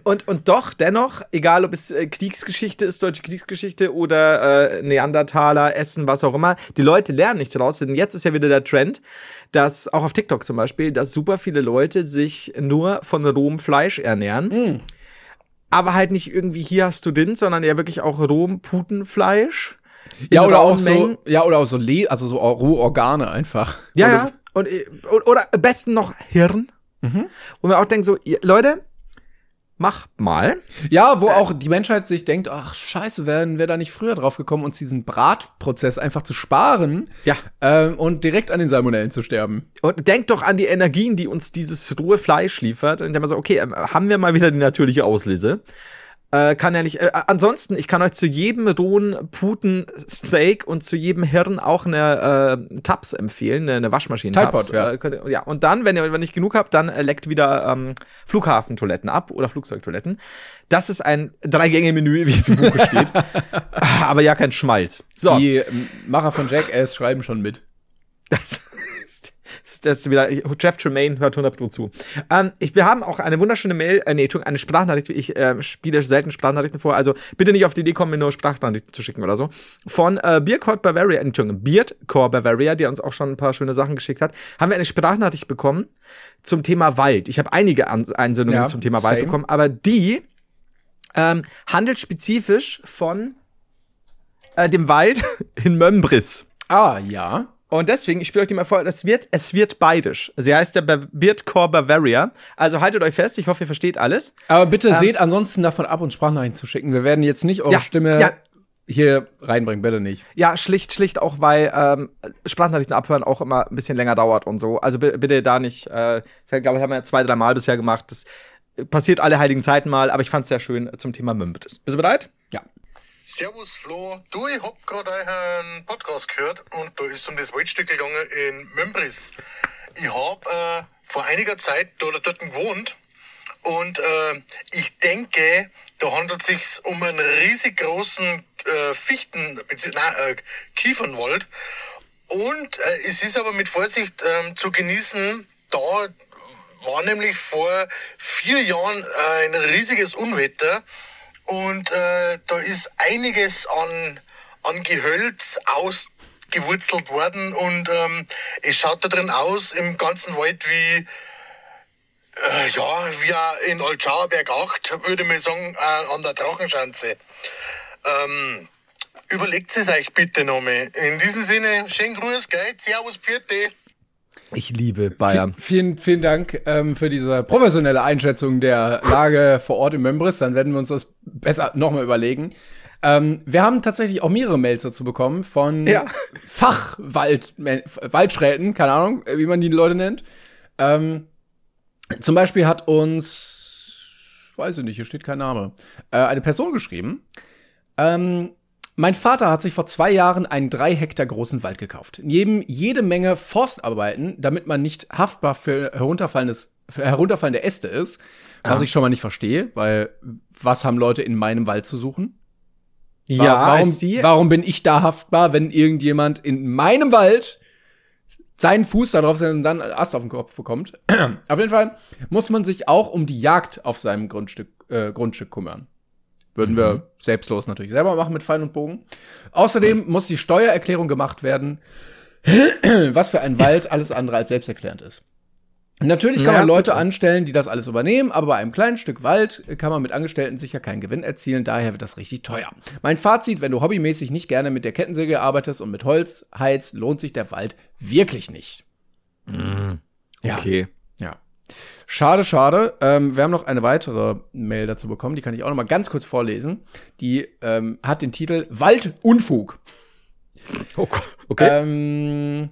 Und, und doch, dennoch, egal ob es äh, Kriegsgeschichte ist, deutsche Kriegsgeschichte oder äh, Neandertaler, Essen, was auch immer, die Leute lernen nicht daraus. Denn jetzt ist ja wieder der Trend, dass auch auf TikTok zum Beispiel, dass super viele Leute sich nur von rohem Fleisch ernähren. Aber halt nicht irgendwie, hier hast du den, sondern ja wirklich auch rohem Putenfleisch. Ja, oder auch so, Mengen. ja, oder auch so Le also so rohe Organe einfach. Ja, Oder- ja. Und, äh, oder, oder am besten noch Hirn. Mhm. Wo man auch denkt, so, Leute, macht mal. Ja, wo auch die Menschheit sich denkt, ach scheiße, wären wir da nicht früher drauf gekommen, uns diesen Bratprozess einfach zu sparen Ja. ähm, und direkt an den Salmonellen zu sterben. Und denkt doch an die Energien, die uns dieses rohe Fleisch liefert. Und dann mal so, okay, ähm, haben wir mal wieder die natürliche Auslese. Äh, kann ja nicht. Äh, ansonsten, ich kann euch zu jedem rohen Putensteak und zu jedem Hirn auch eine äh, Tabs empfehlen, eine, eine Pod, ja. Äh, ihr, ja. Und dann, wenn ihr wenn nicht genug habt, dann äh, leckt wieder ähm, Flughafentoiletten ab oder Flugzeugtoiletten. Das ist ein Drei-Gänge-Menü, wie es im Buche steht. Aber ja, kein Schmalz. So. Die Macher von Jackass schreiben schon mit. Das, das ist wieder, Jeff Tremaine hört 100 Pro zu. Ähm, ich, wir haben auch eine wunderschöne Mail, äh, nee, Entschuldigung, eine Sprachnachricht. Ich äh, spiele selten Sprachnachrichten vor, also bitte nicht auf die Idee kommen, mir nur Sprachnachrichten zu schicken oder so. Von äh, Beardcore Bavaria, Entschuldigung, Beardcore Bavaria, der uns auch schon ein paar schöne Sachen geschickt hat, haben wir eine Sprachnachricht bekommen zum Thema Wald. Ich habe einige An Einsendungen Ja, zum Thema Wald same. bekommen, aber die ähm, handelt spezifisch von äh, dem Wald in Mömbris. Ah, ja. Und deswegen, ich spiele euch die mal vor, das wird, es wird beidisch. Sie heißt der Beardcore Bavaria. Also haltet euch fest, ich hoffe, ihr versteht alles. Aber bitte seht ansonsten davon ab, uns Sprachnachrichten zu schicken. Wir werden jetzt nicht eure Ja, Stimme ja. hier reinbringen, bitte nicht. Ja, schlicht, schlicht auch, weil ähm, Sprachnachrichten abhören auch immer ein bisschen länger dauert und so. Also bi- bitte da nicht, äh, ich glaube, haben wir zwei, drei Mal bisher gemacht. Das passiert alle heiligen Zeiten mal, aber ich fand es sehr schön zum Thema Mümbis. Bist du bereit? Servus Flo, du, ich hab gerade euren Podcast gehört und da ist um das Waldstück gegangen in Mömbris. Ich hab äh, vor einiger Zeit da, dort gewohnt und äh, ich denke, da handelt es sich um einen riesig großen äh, Fichten, nein, äh, Kiefernwald und äh, es ist aber mit Vorsicht ähm, zu genießen, da war nämlich vor vier Jahren äh, ein riesiges Unwetter und äh, da ist einiges an, an Gehölz ausgewurzelt worden und ähm, es schaut da drin aus im ganzen Wald wie äh, ja, wie in Altschauerberg 8, würde man sagen, äh, an der Drachenschanze. Ähm, überlegt es euch bitte nochmal. In diesem Sinne, schönen Gruß, gell? Servus, Pfiate. Ich liebe Bayern. Vielen, vielen Dank ähm, für diese professionelle Einschätzung der Lage vor Ort in Membris. Dann werden wir uns das besser nochmal überlegen. Ähm, wir haben tatsächlich auch mehrere Mails dazu bekommen von Ja. Fachwaldschräten, keine Ahnung, wie man die Leute nennt. Ähm, zum Beispiel hat uns, weiß ich nicht, hier steht kein Name, äh, eine Person geschrieben. Ähm, mein Vater hat sich vor zwei Jahren einen drei Hektar großen Wald gekauft. Neben jede Menge Forstarbeiten, damit man nicht haftbar für herunterfallendes, für herunterfallende Äste ist, was ich schon mal nicht verstehe, weil was haben Leute in meinem Wald zu suchen? Ja, warum, warum bin ich da haftbar, wenn irgendjemand in meinem Wald seinen Fuß da drauf setzt und dann einen Ast auf den Kopf bekommt? auf jeden Fall muss man sich auch um die Jagd auf seinem Grundstück, äh, Grundstück kümmern. Würden Mhm. wir selbstlos natürlich selber machen mit Pfeil und Bogen. Außerdem muss die Steuererklärung gemacht werden, was für ein Wald alles andere als selbsterklärend ist. Natürlich kann Ja, man Leute gut. anstellen, die das alles übernehmen, aber bei einem kleinen Stück Wald kann man mit Angestellten sicher keinen Gewinn erzielen, daher wird das richtig teuer. Mein Fazit, wenn du hobbymäßig nicht gerne mit der Kettensäge arbeitest und mit Holz heizt, lohnt sich der Wald wirklich nicht. Ja. okay. Ja. Schade, schade. Ähm, wir haben noch eine weitere Mail dazu bekommen, die kann ich auch noch mal ganz kurz vorlesen. Die ähm, hat den Titel Waldunfug. Oh Gott, okay. Ähm,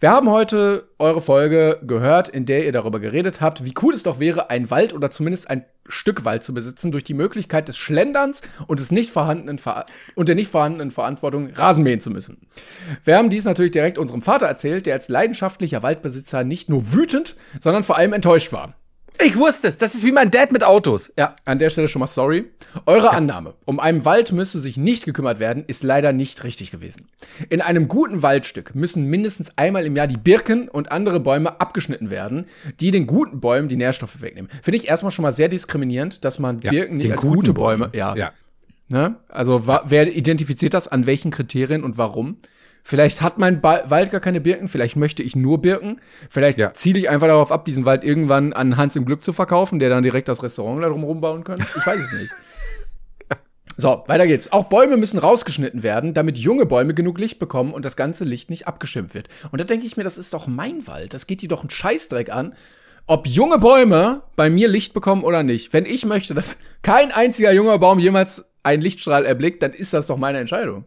wir haben heute eure Folge gehört, in der ihr darüber geredet habt, wie cool es doch wäre, ein Wald oder zumindest ein Stück Wald zu besitzen, durch die Möglichkeit des Schlenderns und, des nicht vorhandenen Ver und der nicht vorhandenen Verantwortung, Rasen mähen zu müssen. Wir haben dies natürlich direkt unserem Vater erzählt, der als leidenschaftlicher Waldbesitzer nicht nur wütend, sondern vor allem enttäuscht war. Ich wusste es. Das ist wie mein Dad mit Autos. Ja. An der Stelle schon mal sorry. Eure Annahme, um einen Wald müsse sich nicht gekümmert werden, ist leider nicht richtig gewesen. In einem guten Waldstück müssen mindestens einmal im Jahr die Birken und andere Bäume abgeschnitten werden, die den guten Bäumen die Nährstoffe wegnehmen. Finde ich erstmal schon mal sehr diskriminierend, dass man Birken nicht als gute Bäumen. Bäume, ja. Ja. Ne? Also wer identifiziert das, an welchen Kriterien und warum? Vielleicht hat mein ba Wald gar keine Birken, vielleicht möchte ich nur Birken. Vielleicht Ja. ziele ich einfach darauf ab, diesen Wald irgendwann an Hans im Glück zu verkaufen, der dann direkt das Restaurant da drum rumbauen kann. Ich weiß es nicht. So, weiter geht's. Auch Bäume müssen rausgeschnitten werden, damit junge Bäume genug Licht bekommen und das ganze Licht nicht abgeschirmt wird. Und da denke ich mir, das ist doch mein Wald. Das geht die doch einen Scheißdreck an, ob junge Bäume bei mir Licht bekommen oder nicht. Wenn ich möchte, dass kein einziger junger Baum jemals einen Lichtstrahl erblickt, dann ist das doch meine Entscheidung.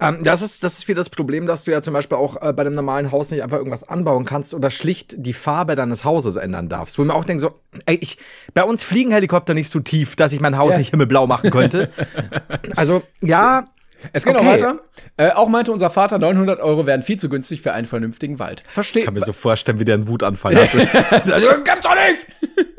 Ähm, das, ist, das ist wieder das Problem, dass du ja zum Beispiel auch äh, bei einem normalen Haus nicht einfach irgendwas anbauen kannst oder schlicht die Farbe deines Hauses ändern darfst. Wo ich mir auch denke, so, ey, ich, bei uns fliegen Helikopter nicht so tief, dass ich mein Haus Ja. nicht himmelblau machen könnte. also, ja, Es geht Okay. noch weiter. Äh, auch meinte unser Vater, 900 Euro wären viel zu günstig für einen vernünftigen Wald. Verstehe. kann mir so vorstellen, wie der einen Wutanfall hatte. Gibt's doch nicht!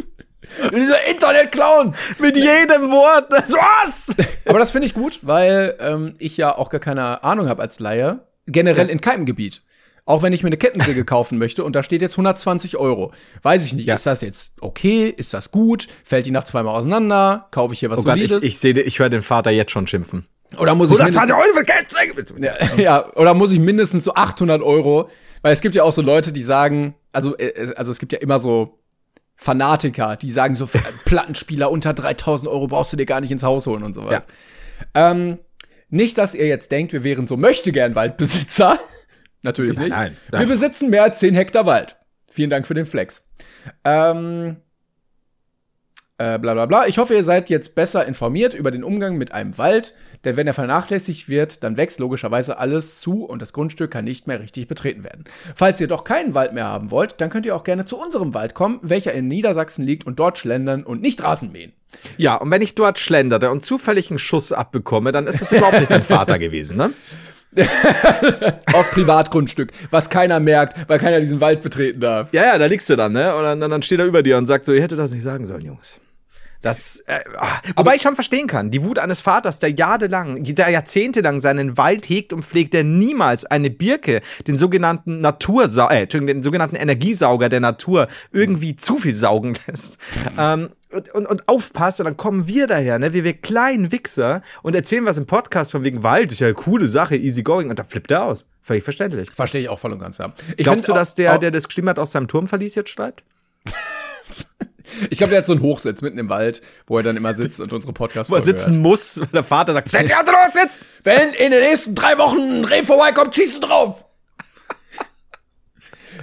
Diese Internet-Clown! Mit jedem Wort. Das was? Aber das finde ich gut, weil ähm, ich ja auch gar keine Ahnung habe als Laie. Generell in keinem Gebiet. Auch wenn ich mir eine Kettensäge kaufen möchte und da steht jetzt 120 Euro. Weiß ich nicht, Ja. ist das jetzt okay? Ist das gut? Fällt die nach zweimal auseinander? Kaufe ich hier was Oh Gott, ich, Solides? ich sehe, ich höre den Vater jetzt schon schimpfen. oder muss ich 120 mindestens, Euro für Kettensäge. ja, ja, oder muss ich mindestens so 800 Euro? Weil es gibt ja auch so Leute, die sagen, also, äh, also es gibt ja immer so Fanatiker, die sagen so, Plattenspieler unter 3000 Euro brauchst du dir gar nicht ins Haus holen und sowas. Ähm, nicht, dass ihr jetzt denkt, wir wären so möchte gern Waldbesitzer. Natürlich nicht. Nein. Wir besitzen mehr als 10 Hektar Wald. Vielen Dank für den Flex. Ähm, äh, bla bla bla. Ich hoffe, ihr seid jetzt besser informiert über den Umgang mit einem Wald, denn wenn er vernachlässigt wird, dann wächst logischerweise alles zu und das Grundstück kann nicht mehr richtig betreten werden. Falls ihr doch keinen Wald mehr haben wollt, dann könnt ihr auch gerne zu unserem Wald kommen, welcher in Niedersachsen liegt und dort schlendern und nicht Rasen mähen. Ja, und wenn ich dort schlenderte und zufällig einen Schuss abbekomme, dann ist es überhaupt nicht dein Vater gewesen, ne? Auf Privatgrundstück, was keiner merkt, weil keiner diesen Wald betreten darf. Ja, ja, da liegst du dann, ne? Und dann, dann steht er über dir und sagt so, ihr hättet das nicht sagen sollen, Jungs. Das, äh, ah, wobei ich schon verstehen kann, die Wut eines Vaters, der jahrelang, der jahrzehntelang seinen Wald hegt und pflegt, der niemals eine Birke, den sogenannten Natursau äh, den sogenannten Energiesauger der Natur irgendwie zu viel saugen lässt. Ähm, und, und, und aufpasst und dann kommen wir daher, ne, wie wir kleinen Wichser und erzählen was im Podcast von wegen Wald, ist ja eine coole Sache, easy going und da flippt er aus. Völlig verständlich. Verstehe ich auch voll und ganz, ja. Ich Glaubst du, dass der, der das geschrieben hat, aus seinem Turmverlies jetzt schreibt? Ich glaube, der hat so einen Hochsitz mitten im Wald, wo er dann immer sitzt und unsere Podcasts Wo er sitzen muss, weil der Vater sagt, setz dich den Hochsitz! Wenn in den nächsten drei Wochen ein Reh vorbeikommt, schießt du drauf.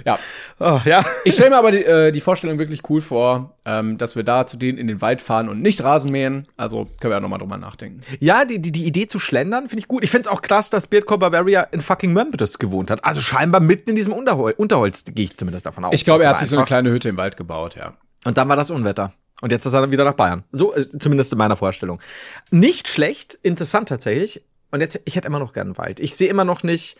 Ja. Oh, ja. Ich stelle mir aber die, äh, die Vorstellung wirklich cool vor, ähm, dass wir da zu denen in den Wald fahren und nicht Rasen mähen. Also können wir ja nochmal drüber nachdenken. Ja, die, die, die Idee zu schlendern finde ich gut. Ich finde es auch krass, dass Beardcore Bavaria in fucking Memphis gewohnt hat. Also scheinbar mitten in diesem Unterhol Unterholz, gehe ich zumindest davon aus. Ich glaube, er hat sich so eine kleine Hütte im Wald gebaut, ja. Und dann war das Unwetter. Und jetzt ist er dann wieder nach Bayern. So, äh, zumindest in meiner Vorstellung. Nicht schlecht, interessant tatsächlich. Und jetzt, ich hätte immer noch gern Wald. Ich sehe immer noch nicht,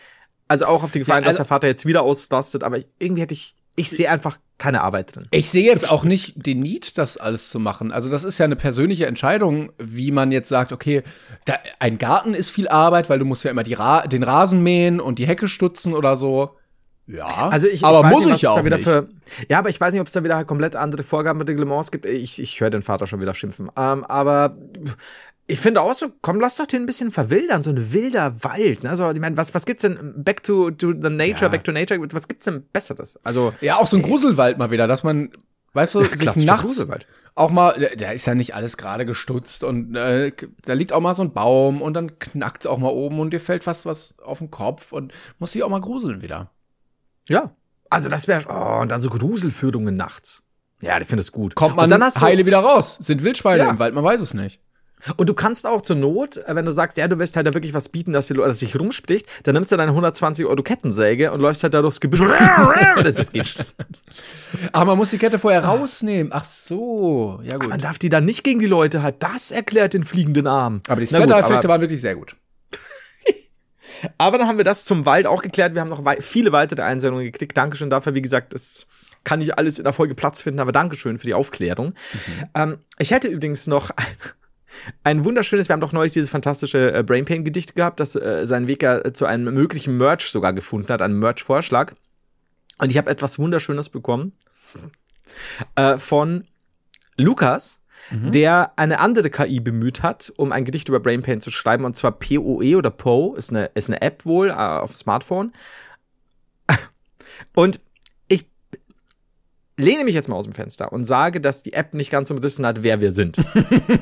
also auch auf die Gefahr, Ja, dass also- der Vater jetzt wieder auslastet, aber irgendwie hätte ich, ich sehe einfach keine Arbeit drin. Ich sehe jetzt auch nicht den Need, das alles zu machen. Also das ist ja eine persönliche Entscheidung, wie man jetzt sagt, okay, da, ein Garten ist viel Arbeit, weil du musst ja immer die Ra den Rasen mähen und die Hecke stutzen oder so. Ja, Also ich, aber ich weiß muss nicht, ich ja auch wieder nicht. für. Ja, aber ich weiß nicht, ob es da wieder komplett andere Vorgaben mit Reglements gibt. Ich, ich höre den Vater schon wieder schimpfen. Ähm, aber ich finde auch so, komm, lass doch den ein bisschen verwildern, so ein wilder Wald. Ne? Also, ich meine, was, was gibt's denn back to, to the nature, Ja. back to nature? Was gibt's denn Besseres? Also, Ja, auch so ein Gruselwald mal wieder, dass man, weißt du, sich klassischer nachts Gruselwald. auch mal, da- ist ja nicht alles gerade gestutzt und äh, da liegt auch mal so ein Baum und dann knackt's auch mal oben und dir fällt fast was auf den Kopf und muss dich auch mal gruseln wieder. Ja. Also, das wäre, oh, und dann so Gruselführungen nachts. Ja, ich finde es gut. Kommt man und dann hast du, heile wieder raus. Sind Wildschweine Ja. im Wald, man weiß es nicht. Und du kannst auch zur Not, äh, wenn du sagst, ja, du willst halt da wirklich was bieten, dass die Leute sich rumspricht, dann nimmst du deine 120 Euro Kettensäge und läufst halt da durchs Gebüsch. das geht. Aber man muss die Kette vorher rausnehmen. Ach so, ja gut. Man darf die dann nicht gegen die Leute halt. Das erklärt den fliegenden Arm. Aber die Splatter-Effekte aber, waren wirklich sehr gut. Aber dann haben wir das zum Wald auch geklärt. Wir haben noch wei viele weitere Einsendungen gekriegt. Dankeschön dafür. Wie gesagt, es kann nicht alles in der Folge Platz finden, aber Dankeschön für die Aufklärung. Ähm, ich hätte übrigens noch ein, ein wunderschönes, wir haben doch neulich dieses fantastische äh, Brain Pain Gedicht gehabt, das äh, seinen Weg ja zu einem möglichen Merch sogar gefunden hat, einen Merch-Vorschlag. Und ich habe etwas Wunderschönes bekommen äh, von Lukas, der eine andere KI bemüht hat, um ein Gedicht über Brain Pain zu schreiben, und zwar POE oder PO, ist eine, ist eine App wohl äh, auf dem Smartphone. Und ich lehne mich jetzt mal aus dem Fenster und sage, dass die App nicht ganz umrissen hat, wer wir sind.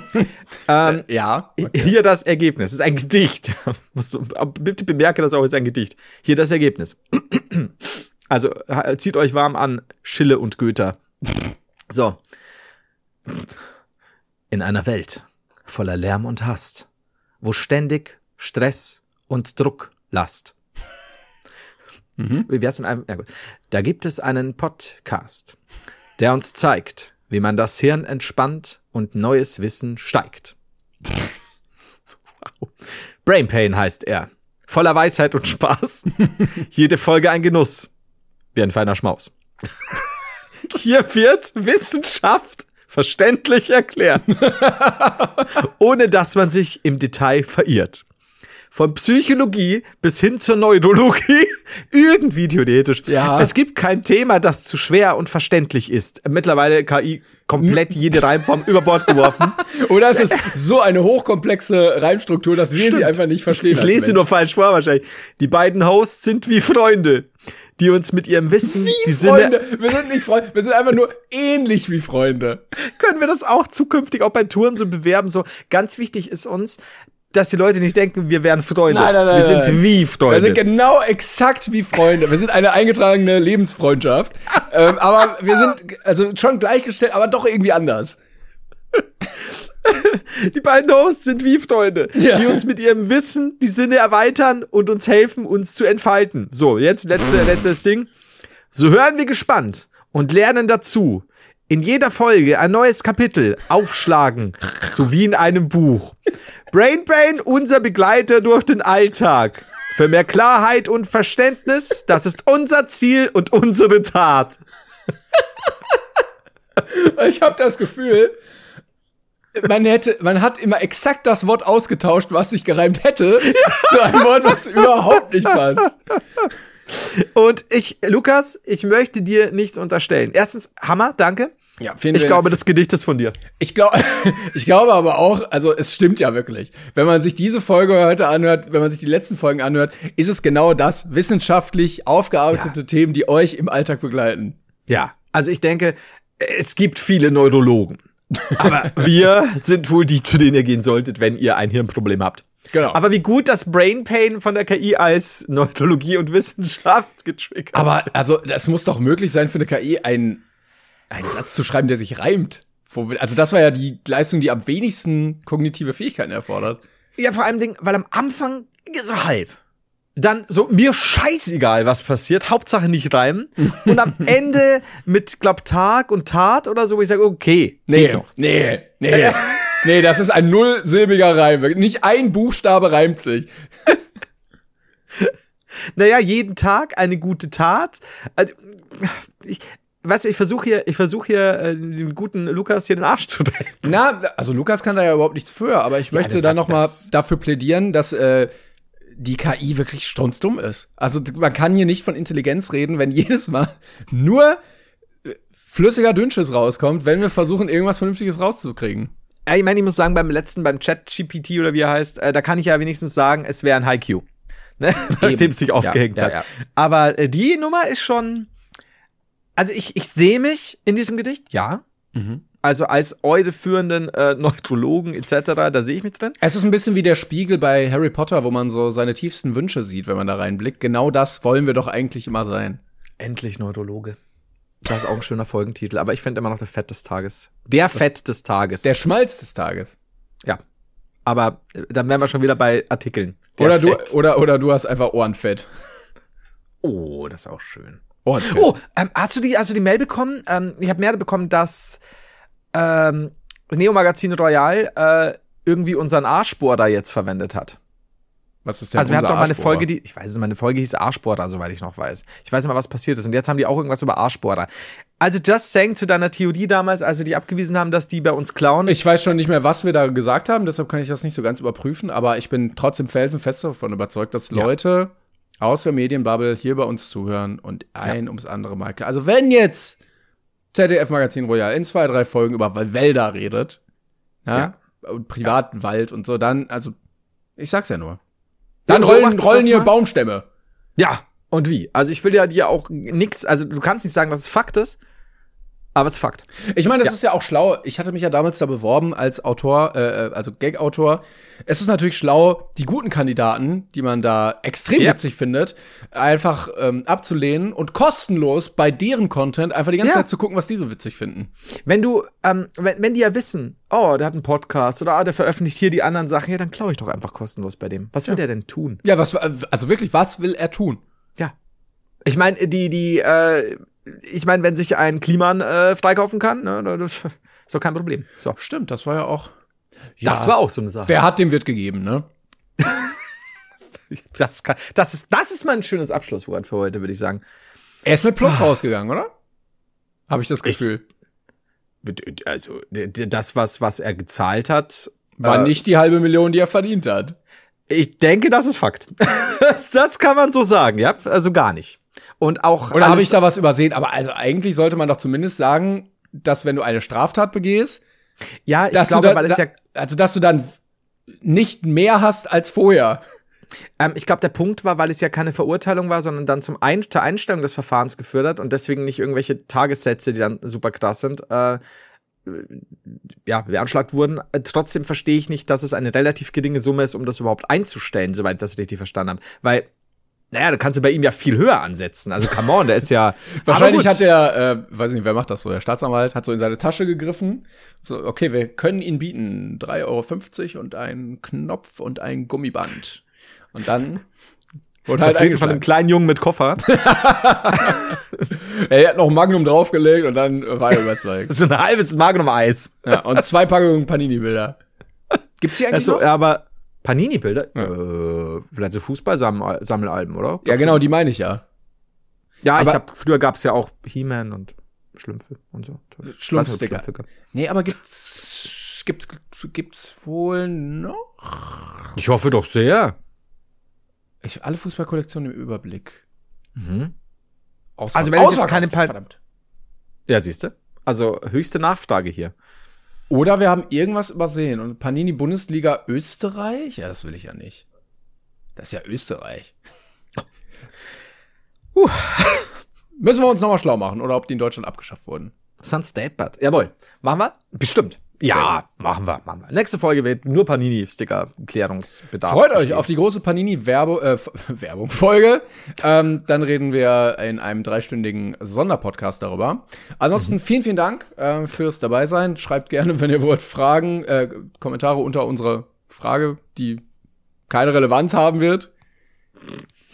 ähm, Ja. Hier das Ergebnis. Es ist ein Gedicht. Bitte bemerke das auch, es ist ein Gedicht. Hier das Ergebnis. Also zieht euch warm an, Schille und Goethe. So. In einer Welt voller Lärm und Hast, wo ständig Stress und Druck last. Wie wär's in einem? Ja gut. Da gibt es einen Podcast, der uns zeigt, wie man das Hirn entspannt und neues Wissen steigt. Wow. Brain Pain heißt er. Voller Weisheit und Spaß. Jede Folge ein Genuss. Wie ein feiner Schmaus. Hier wird Wissenschaft verständlich erklärt. Ohne dass man sich im Detail verirrt. Von Psychologie bis hin zur Neurologie. Irgendwie theoretisch. Ja. Es gibt kein Thema, das zu schwer und verständlich ist. Mittlerweile KI komplett jede Reimform über Bord geworfen. Oder es ist so eine hochkomplexe Reimstruktur, dass wir sie Stimmt. einfach nicht verstehen. Ich lese sie nur falsch vor wahrscheinlich. Die beiden Hosts sind wie Freunde, die uns mit ihrem Wissen die Freunde. Sinne. Wir sind nicht Freunde, wir sind einfach nur ähnlich wie Freunde. Können wir das auch zukünftig auch bei Touren so bewerben? So ganz wichtig ist uns, dass die Leute nicht denken, wir wären Freunde. Nein, nein, nein, wir sind wie Wir Freunde. sind genau exakt wie Freunde. Wir sind eine eingetragene Lebensfreundschaft. ähm, aber wir sind also schon gleichgestellt, aber doch irgendwie anders. Die beiden Hosts sind wie Freunde, Ja. die uns mit ihrem Wissen die Sinne erweitern und uns helfen, uns zu entfalten. So, jetzt letzte, letztes Ding. So hören wir gespannt und lernen dazu. In jeder Folge ein neues Kapitel aufschlagen, so wie in einem Buch. Brain Pain, unser Begleiter durch den Alltag. Für mehr Klarheit und Verständnis, das ist unser Ziel und unsere Tat. Ich habe das Gefühl, man hätte, man hat immer exakt das Wort ausgetauscht, was sich gereimt hätte, zu einem Wort, was überhaupt nicht passt. Und ich, Lukas, ich möchte dir nichts unterstellen. Erstens, Hammer, danke. Ja, vielen Ich glaube, das Gedicht ist von dir. Ich glaube, ich glaube aber auch, also es stimmt ja wirklich. Wenn man sich diese Folge heute anhört, wenn man sich die letzten Folgen anhört, ist es genau das, wissenschaftlich aufgearbeitete Themen, die euch im Alltag begleiten. Ja. Also ich denke, es gibt viele Neurologen. Aber wir sind wohl die, zu denen ihr gehen solltet, wenn ihr ein Hirnproblem habt. Genau. Aber wie gut das Brain Pain von der KI als Neurologie und Wissenschaft getriggert. Aber also, das muss doch möglich sein für eine KI, einen, einen Satz zu schreiben, der sich reimt. Also, das war ja die Leistung, die am wenigsten kognitive Fähigkeiten erfordert. Ja, vor allem, weil am Anfang so halb. Dann so, mir scheißegal, was passiert, Hauptsache nicht reimen. Und am Ende mit, glaub, Tag und Tat oder so, wo ich sage, okay, Nee, geht noch. nee, nee. nee, das ist ein nullsilbiger Reim. Nicht ein Buchstabe reimt sich. Naja, jeden Tag eine gute Tat. Also, ich, weißt du, ich versuche hier, ich versuche hier, äh, dem guten Lukas hier den Arsch zu drehen. Na, also Lukas kann da ja überhaupt nichts für, aber ich möchte das da sagt noch mal das- dafür plädieren, dass äh, die KI wirklich strunzdumm ist. Also man kann hier nicht von Intelligenz reden, wenn jedes Mal nur äh, flüssiger Dünnschiss rauskommt, wenn wir versuchen, irgendwas Vernünftiges rauszukriegen. Ja, ich meine, ich muss sagen, beim letzten, beim Chat-GPT oder wie er heißt, äh, da kann ich ja wenigstens sagen, es wäre ein High-Q. Ne? Nachdem es sich aufgehängt ja, hat. ja. Aber äh, die Nummer ist schon. Also ich, ich sehe mich in diesem Gedicht, ja. Mhm. Also als eure führenden äh, Neurologen etc., da sehe ich mich drin. Es ist ein bisschen wie der Spiegel bei Harry Potter, wo man so seine tiefsten Wünsche sieht, wenn man da reinblickt. Genau das wollen wir doch eigentlich immer sein. Endlich Neurologe. Das ist auch ein schöner Folgentitel, aber ich finde immer noch der Fett des Tages. Der Fett des Tages. Der Schmalz des Tages. ja. Aber äh, dann wären wir schon wieder bei Artikeln. Der Oder du, oder, oder du hast einfach Ohrenfett. Oh, das ist auch schön. Ohrenfett. Oh, ähm, hast du die, hast du die Mail bekommen? Ähm, ich habe mehr bekommen, dass ähm, Neo Magazin Royal äh, irgendwie unseren Arschbohrer jetzt verwendet hat. Was ist denn Also wir hatten doch mal eine? Folge, die, ich weiß nicht, meine Folge hieß Arschbohrer, soweit ich noch weiß. Ich weiß nicht mal, was passiert ist. Und jetzt haben die auch irgendwas über Arschbohrer. Also just saying zu deiner Theorie damals, als sie die abgewiesen haben, dass die bei uns klauen. Ich weiß schon nicht mehr, was wir da gesagt haben, deshalb kann ich das nicht so ganz überprüfen, aber ich bin trotzdem felsenfest davon überzeugt, dass Ja. Leute aus der Medienbubble hier bei uns zuhören und ein ums andere Mal. Also wenn jetzt ZDF Magazin Royal in zwei, drei Folgen über Wälder redet, ja, und privaten Wald und so, dann, also, ich sag's ja nur. Dann Ja, rollen, rollen hier mal. Baumstämme. ja, und wie? Also ich will ja dir auch nix, also du kannst nicht sagen, dass es Fakt ist, aber es ist Fakt. Ich meine, das Ja. ist ja auch schlau. Ich hatte mich ja damals da beworben als Autor, äh, also Gag-Autor. Es ist natürlich schlau, die guten Kandidaten, die man da extrem Ja. witzig findet, einfach ähm, abzulehnen und kostenlos bei deren Content einfach die ganze Ja. Zeit zu gucken, was die so witzig finden. Wenn du, ähm, wenn, wenn die ja wissen, oh, der hat einen Podcast oder ah, der veröffentlicht hier die anderen Sachen, ja, dann klaue ich doch einfach kostenlos bei dem. Was will der denn tun? Ja, was, also wirklich, was will er tun? Ja. Ich meine, die, die, äh, ich meine, wenn sich ein Kliman äh, freikaufen kann, ne, das ist doch kein Problem. So. Stimmt, das war ja auch. Das war auch so eine Sache. Wer hat, dem wird gegeben, ne? Das, kann, das, ist, das ist mal ein schönes Abschlusswort für heute, würde ich sagen. Er ist mit Plus rausgegangen, oder? Habe ich das Gefühl. Also, d- d- das, was, was er gezahlt hat, War äh, nicht die halbe Million, die er verdient hat. ich denke, das ist Fakt. das kann man so sagen, ja. Also gar nicht. Und auch. Oder habe ich da was übersehen? Aber also eigentlich sollte man doch zumindest sagen, dass wenn du eine Straftat begehst, Ja, ich dass glaube, da, weil es ja. also dass du dann nicht mehr hast als vorher. Ähm, ich glaube, der Punkt war, weil es ja keine Verurteilung war, sondern dann zum Ein zur Einstellung des Verfahrens geführt hat und deswegen nicht irgendwelche Tagessätze, die dann super krass sind, äh, ja, beanschlagt wurden. Äh, trotzdem verstehe ich nicht, dass es eine relativ geringe Summe ist, um das überhaupt einzustellen, soweit das richtig verstanden habe. Weil, naja, da kannst du bei ihm ja viel höher ansetzen. Also, come on, der ist ja. Wahrscheinlich hat der, äh, weiß nicht, wer macht das so, der Staatsanwalt hat so in seine Tasche gegriffen. So, okay, wir können ihn bieten 3,50 Euro und einen Knopf und ein Gummiband. Und dann wurde halt Vertreten von einem kleinen Jungen mit Koffer. Er hat noch ein Magnum draufgelegt und dann war er überzeugt. so ein halbes Magnum-Eis. ja, und zwei Packungen Panini-Bilder. Gibt's die eigentlich Also, noch? aber Panini-Bilder? Äh, vielleicht so Fußball-Sammelalben, oder? Ja, genau, die meine ich ja. Ja, ich Aber- hab, früher gab's ja auch He-Man und Schlümpfe und so. Ich es Schlumpfsticker. Schlümpfe gab. Nee, aber gibt's, gibt's, gibt's wohl noch? Ich hoffe doch sehr. Ich, alle Fußballkollektionen im Überblick. Ausver- Also wenn es jetzt keine verdammt. Ja, siehst du? Also höchste Nachfrage hier. Oder wir haben irgendwas übersehen. Und Panini Bundesliga Österreich? Ja, das will ich ja nicht. Das ist ja Österreich. Müssen wir uns nochmal schlau machen oder ob die in Deutschland abgeschafft wurden. Sun's Deadbud. Jawohl. Machen wir? Bestimmt. Ja, machen wir, machen wir. Nächste Folge wird nur Panini-Sticker, Klärungsbedarf. Freut euch auf die große Panini-Werbung, äh, Werbung Folge. Ähm, dann reden wir in einem dreistündigen Sonderpodcast darüber. Ansonsten vielen, vielen Dank äh, fürs dabei sein. Schreibt gerne, wenn ihr wollt, Fragen, äh, Kommentare unter unsere Frage, die keine Relevanz haben wird.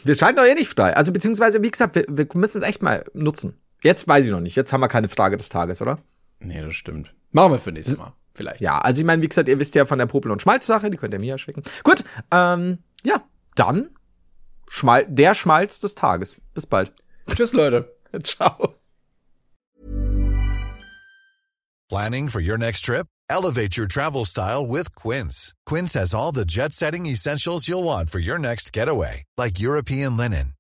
Wir schalten doch eh nicht frei. Also, beziehungsweise, wie gesagt, wir, wir müssen es echt mal nutzen. Jetzt weiß ich noch nicht. Jetzt haben wir keine Frage des Tages, oder? Nee, das stimmt. Machen wir für nächstes Mal. Vielleicht. Ja, also ich meine, wie gesagt, ihr wisst ja von der Popel- und Schmalz-Sache, die könnt ihr mir ja schicken. Gut, ähm, ja, dann Schmal der Schmalz des Tages. Bis bald. Tschüss, Leute. Ciao. Planning for your next trip? Elevate your travel style with Quince. Quince has all the jet setting essentials you'll want for your next getaway, like European linen,